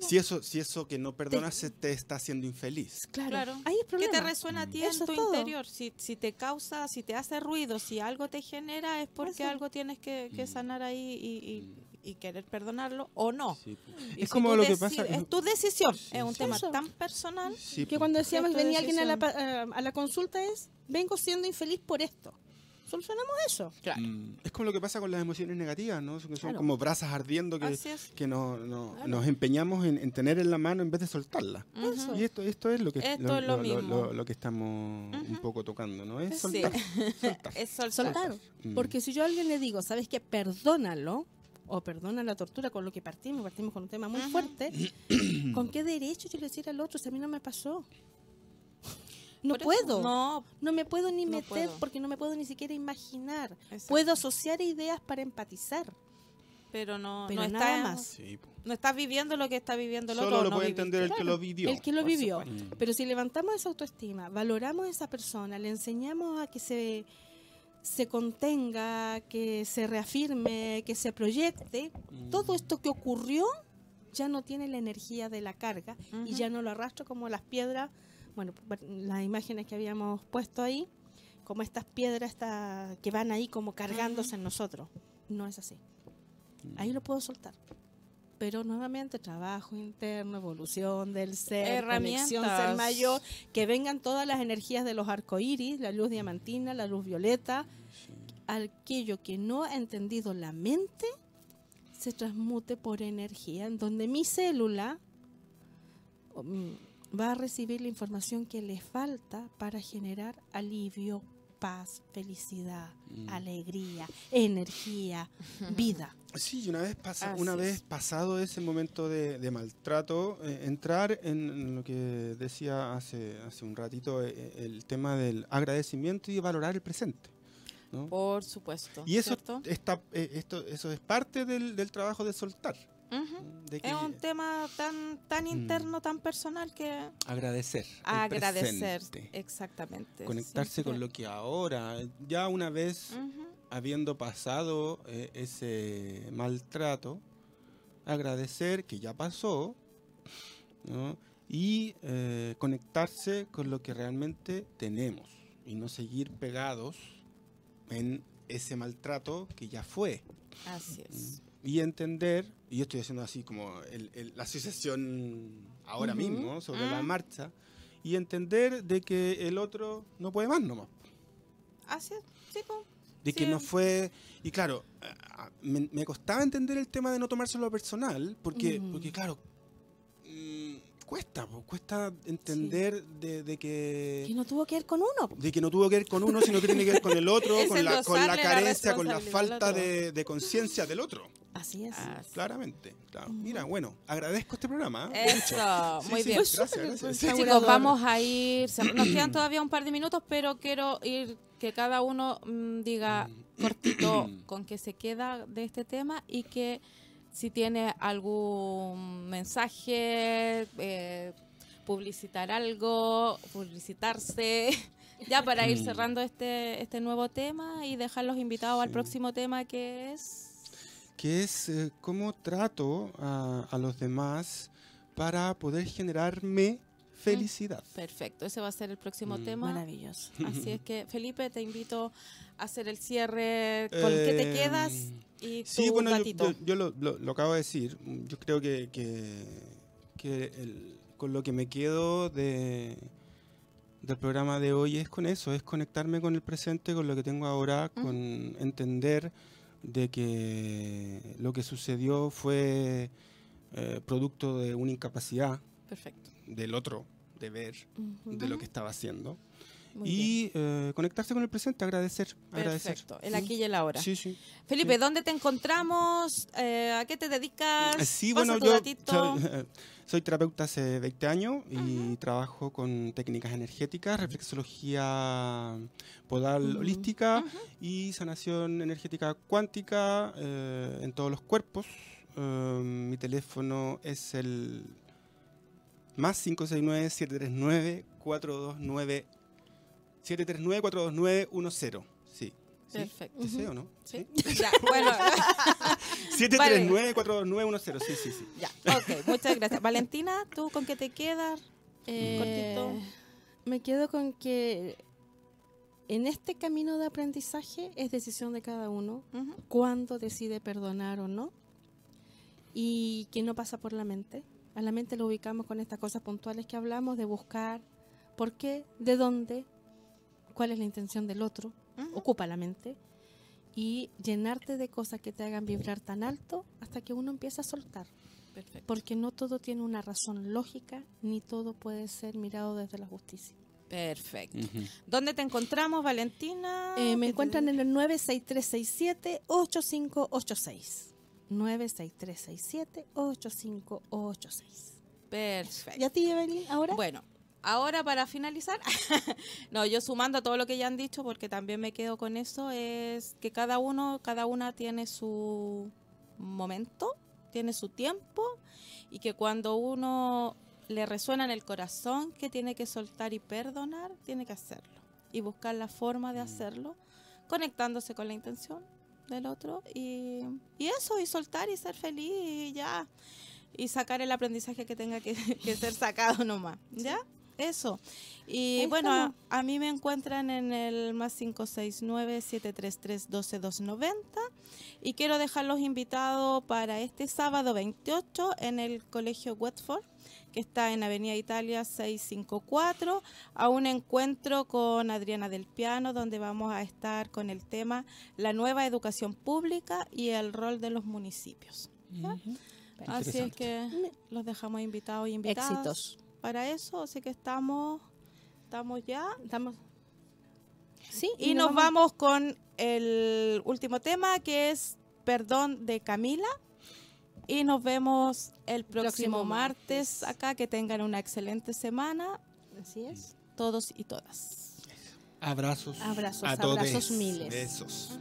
Si eso, si eso que no perdonas se te está haciendo infeliz. Claro, Claro. ahí es ¿Qué te resuena a ti en Eso tu interior? Si, si te causa, si te hace ruido, si algo te genera, es porque Eso. algo tienes que, que Mm. sanar ahí y, y- y querer perdonarlo o no. Sí, Y Es si como lo que pasa- Es tu decisión. Sí, es un sí. tema Eso. tan personal. sí, Que po. cuando decíamos, venía alguien a la, a la consulta es, vengo siendo infeliz por esto. Solucionamos eso. Mm, Es como lo que pasa con las emociones negativas, ¿no? Son, son Claro. como brasas ardiendo que, es. que no, no- Claro. nos empeñamos en, en tener en la mano en vez de soltarla. Ujú. Y esto, esto es lo que, Esto es lo mismo. lo- lo que estamos un poco tocando, ¿no? Es Sí. soltar. soltar. Es soltar. Soltar. Mm. Porque si yo a alguien le digo, ¿sabes qué? Perdónalo. O perdona la tortura con lo que partimos, partimos con un tema muy fuerte. ¿Con qué derecho yo le decir al otro si a mí no me pasó? No Por eso, puedo. No. No, me puedo ni No meter puedo. porque no me puedo ni siquiera imaginar. Exacto. Puedo asociar ideas para empatizar. pero no, Pero no nada estás- más. Sí. No estás viviendo lo que está viviendo el Solo otro. lo no puede viviste. entender el que lo vivió. El que lo vivió. supuesto. Mm. Pero si levantamos esa autoestima, valoramos a esa persona, le enseñamos a que se, se contenga, que se reafirme, que se proyecte, Mm. todo esto que ocurrió ya no tiene la energía de la carga y ya no lo arrastra como las piedras, bueno, las imágenes que habíamos puesto ahí, como estas piedras esta- que van ahí como cargándose en nosotros. No es así. Ahí lo puedo soltar. Pero nuevamente trabajo interno, evolución del ser, conexión ser mayor, que vengan todas las energías de los arcoíris, la luz diamantina, la luz violeta, aquello que no ha entendido la mente se transmute por energía, en donde mi célula va a recibir la información que le falta para generar alivio, paz, felicidad, Mm. alegría, energía, vida. Sí, y una vez, pasa, una vez pasado ese momento de, de maltrato, eh, entrar en, en lo que decía hace, hace un ratito, eh, el tema del agradecimiento y valorar el presente. ¿no? Por supuesto. Y eso, ¿cierto? está, eh, esto, eso es parte del, del trabajo de soltar. De que- Es un tema tan, tan Mm. interno, tan personal que agradecer. agradecer. presente, Exactamente. Conectarse con siempre. lo que ahora, ya una vez Ujú. habiendo pasado eh, ese maltrato, agradecer que ya pasó ¿no? y eh, conectarse con lo que realmente tenemos y no seguir pegados en ese maltrato que ya fue. Así es. Y entender, y yo estoy haciendo así como el- el- la asociación ahora mismo sobre la Mm. marcha, y entender de que el otro no puede más nomás Así es. Sí, de que no fue y claro me, me costaba entender el tema de no tomárselo personal porque porque claro cuesta po, cuesta entender de, de Que que no tuvo que ver con uno. po. de que no tuvo que ver con uno sino que tiene que ver con el otro con la, con la carencia con la falta de, de conciencia del otro Así es. Así. claramente claro. Ujú. mira bueno agradezco este programa ¿eh? Eso, Sí, muy sí, bien. Gracias, gracias. Sí, Chicos, vamos a ir. Nos quedan todavía un par de minutos, pero quiero ir que cada uno mm, diga cortito con qué se queda de este tema y que si tiene algún mensaje, eh, publicitar algo, publicitarse, ya para ir Mm. cerrando este, este nuevo tema y dejar los invitados al próximo tema que es... que es eh, cómo trato a, a los demás para poder generarme felicidad. Perfecto, ese va a ser el próximo Mm. tema. Maravilloso. Así es que, Felipe, te invito a hacer el cierre con qué te Eh, quedas y tu Sí, bueno, yo, gatito. yo- yo lo, lo- lo acabo de decir. Yo creo que, que, que el- con lo que me quedo de, del programa de hoy es con eso, es conectarme con el presente, con lo que tengo ahora, con entender de que lo que sucedió fue eh, producto de una incapacidad Perfecto. del otro de ver de lo que estaba haciendo Muy y eh, conectarse con el presente, agradecer. agradecer. Perfecto, el aquí y el ahora. Sí, sí. Felipe, Sí. ¿dónde te encontramos? Eh, ¿A qué te dedicas? Eh, Sí, Pasa bueno, yo soy, soy terapeuta hace 20 años y trabajo con técnicas energéticas, reflexología podal holística y sanación energética cuántica eh, en todos los cuerpos. Eh, mi teléfono es el más 569-739-429 739-429-10. Sí. ¿Sí? Perfecto. ¿Ese o no? ¿Sí? Ya, bueno, 739-429-10. Sí, sí, sí. ya, ok, muchas gracias. Valentina, ¿tú con qué te quedas? Eh, Cortito. me quedo con que en este camino de aprendizaje es decisión de cada uno Ujú. cuándo decide perdonar o no y que no pasa por la mente. A la mente lo ubicamos con estas cosas puntuales que hablamos de buscar por qué, de dónde, cuál es la intención del otro, ocupa la mente y llenarte de cosas que te hagan vibrar tan alto hasta que uno empieza a soltar. Perfecto. Porque no todo tiene una razón lógica, ni todo puede ser mirado desde la justicia. Perfecto. ¿Dónde te encontramos, Valentina? Eh, me ¿Qué te- encuentran en el 96367-8586. 96367-8586. Perfecto. ¿Y a ti, Evelyn, ahora? Bueno, ahora para finalizar, no, yo sumando a todo lo que ya han dicho, porque también me quedo con eso, es que cada uno, cada una tiene su momento, tiene su tiempo, y que cuando uno le resuena en el corazón que tiene que soltar y perdonar, tiene que hacerlo. Y buscar la forma de hacerlo, conectándose con la intención del otro, y, y eso, y soltar y ser feliz, y ya y sacar el aprendizaje que tenga que, que ser sacado nomás. ¿Ya? Eso. Y Ahí bueno, a, a mí me encuentran en el más 569-733-12290 y quiero dejarlos invitados para este sábado 28 en el Colegio Westford que está en Avenida Italia 654, a un encuentro con Adriana del Piano, donde vamos a estar con el tema La nueva educación pública y el rol de los municipios. ¿ya? Así es que los dejamos invitados y invitadas Éxitos. Para eso, así que estamos, estamos ya. Estamos. Sí, Y nos vamos con el último tema que es Perdón de Camila. Y nos vemos el próximo, Próximo martes. martes. acá. Que tengan una excelente semana, Así es. todos y todas. Abrazos. Abrazos, a todos. abrazos miles. Besos.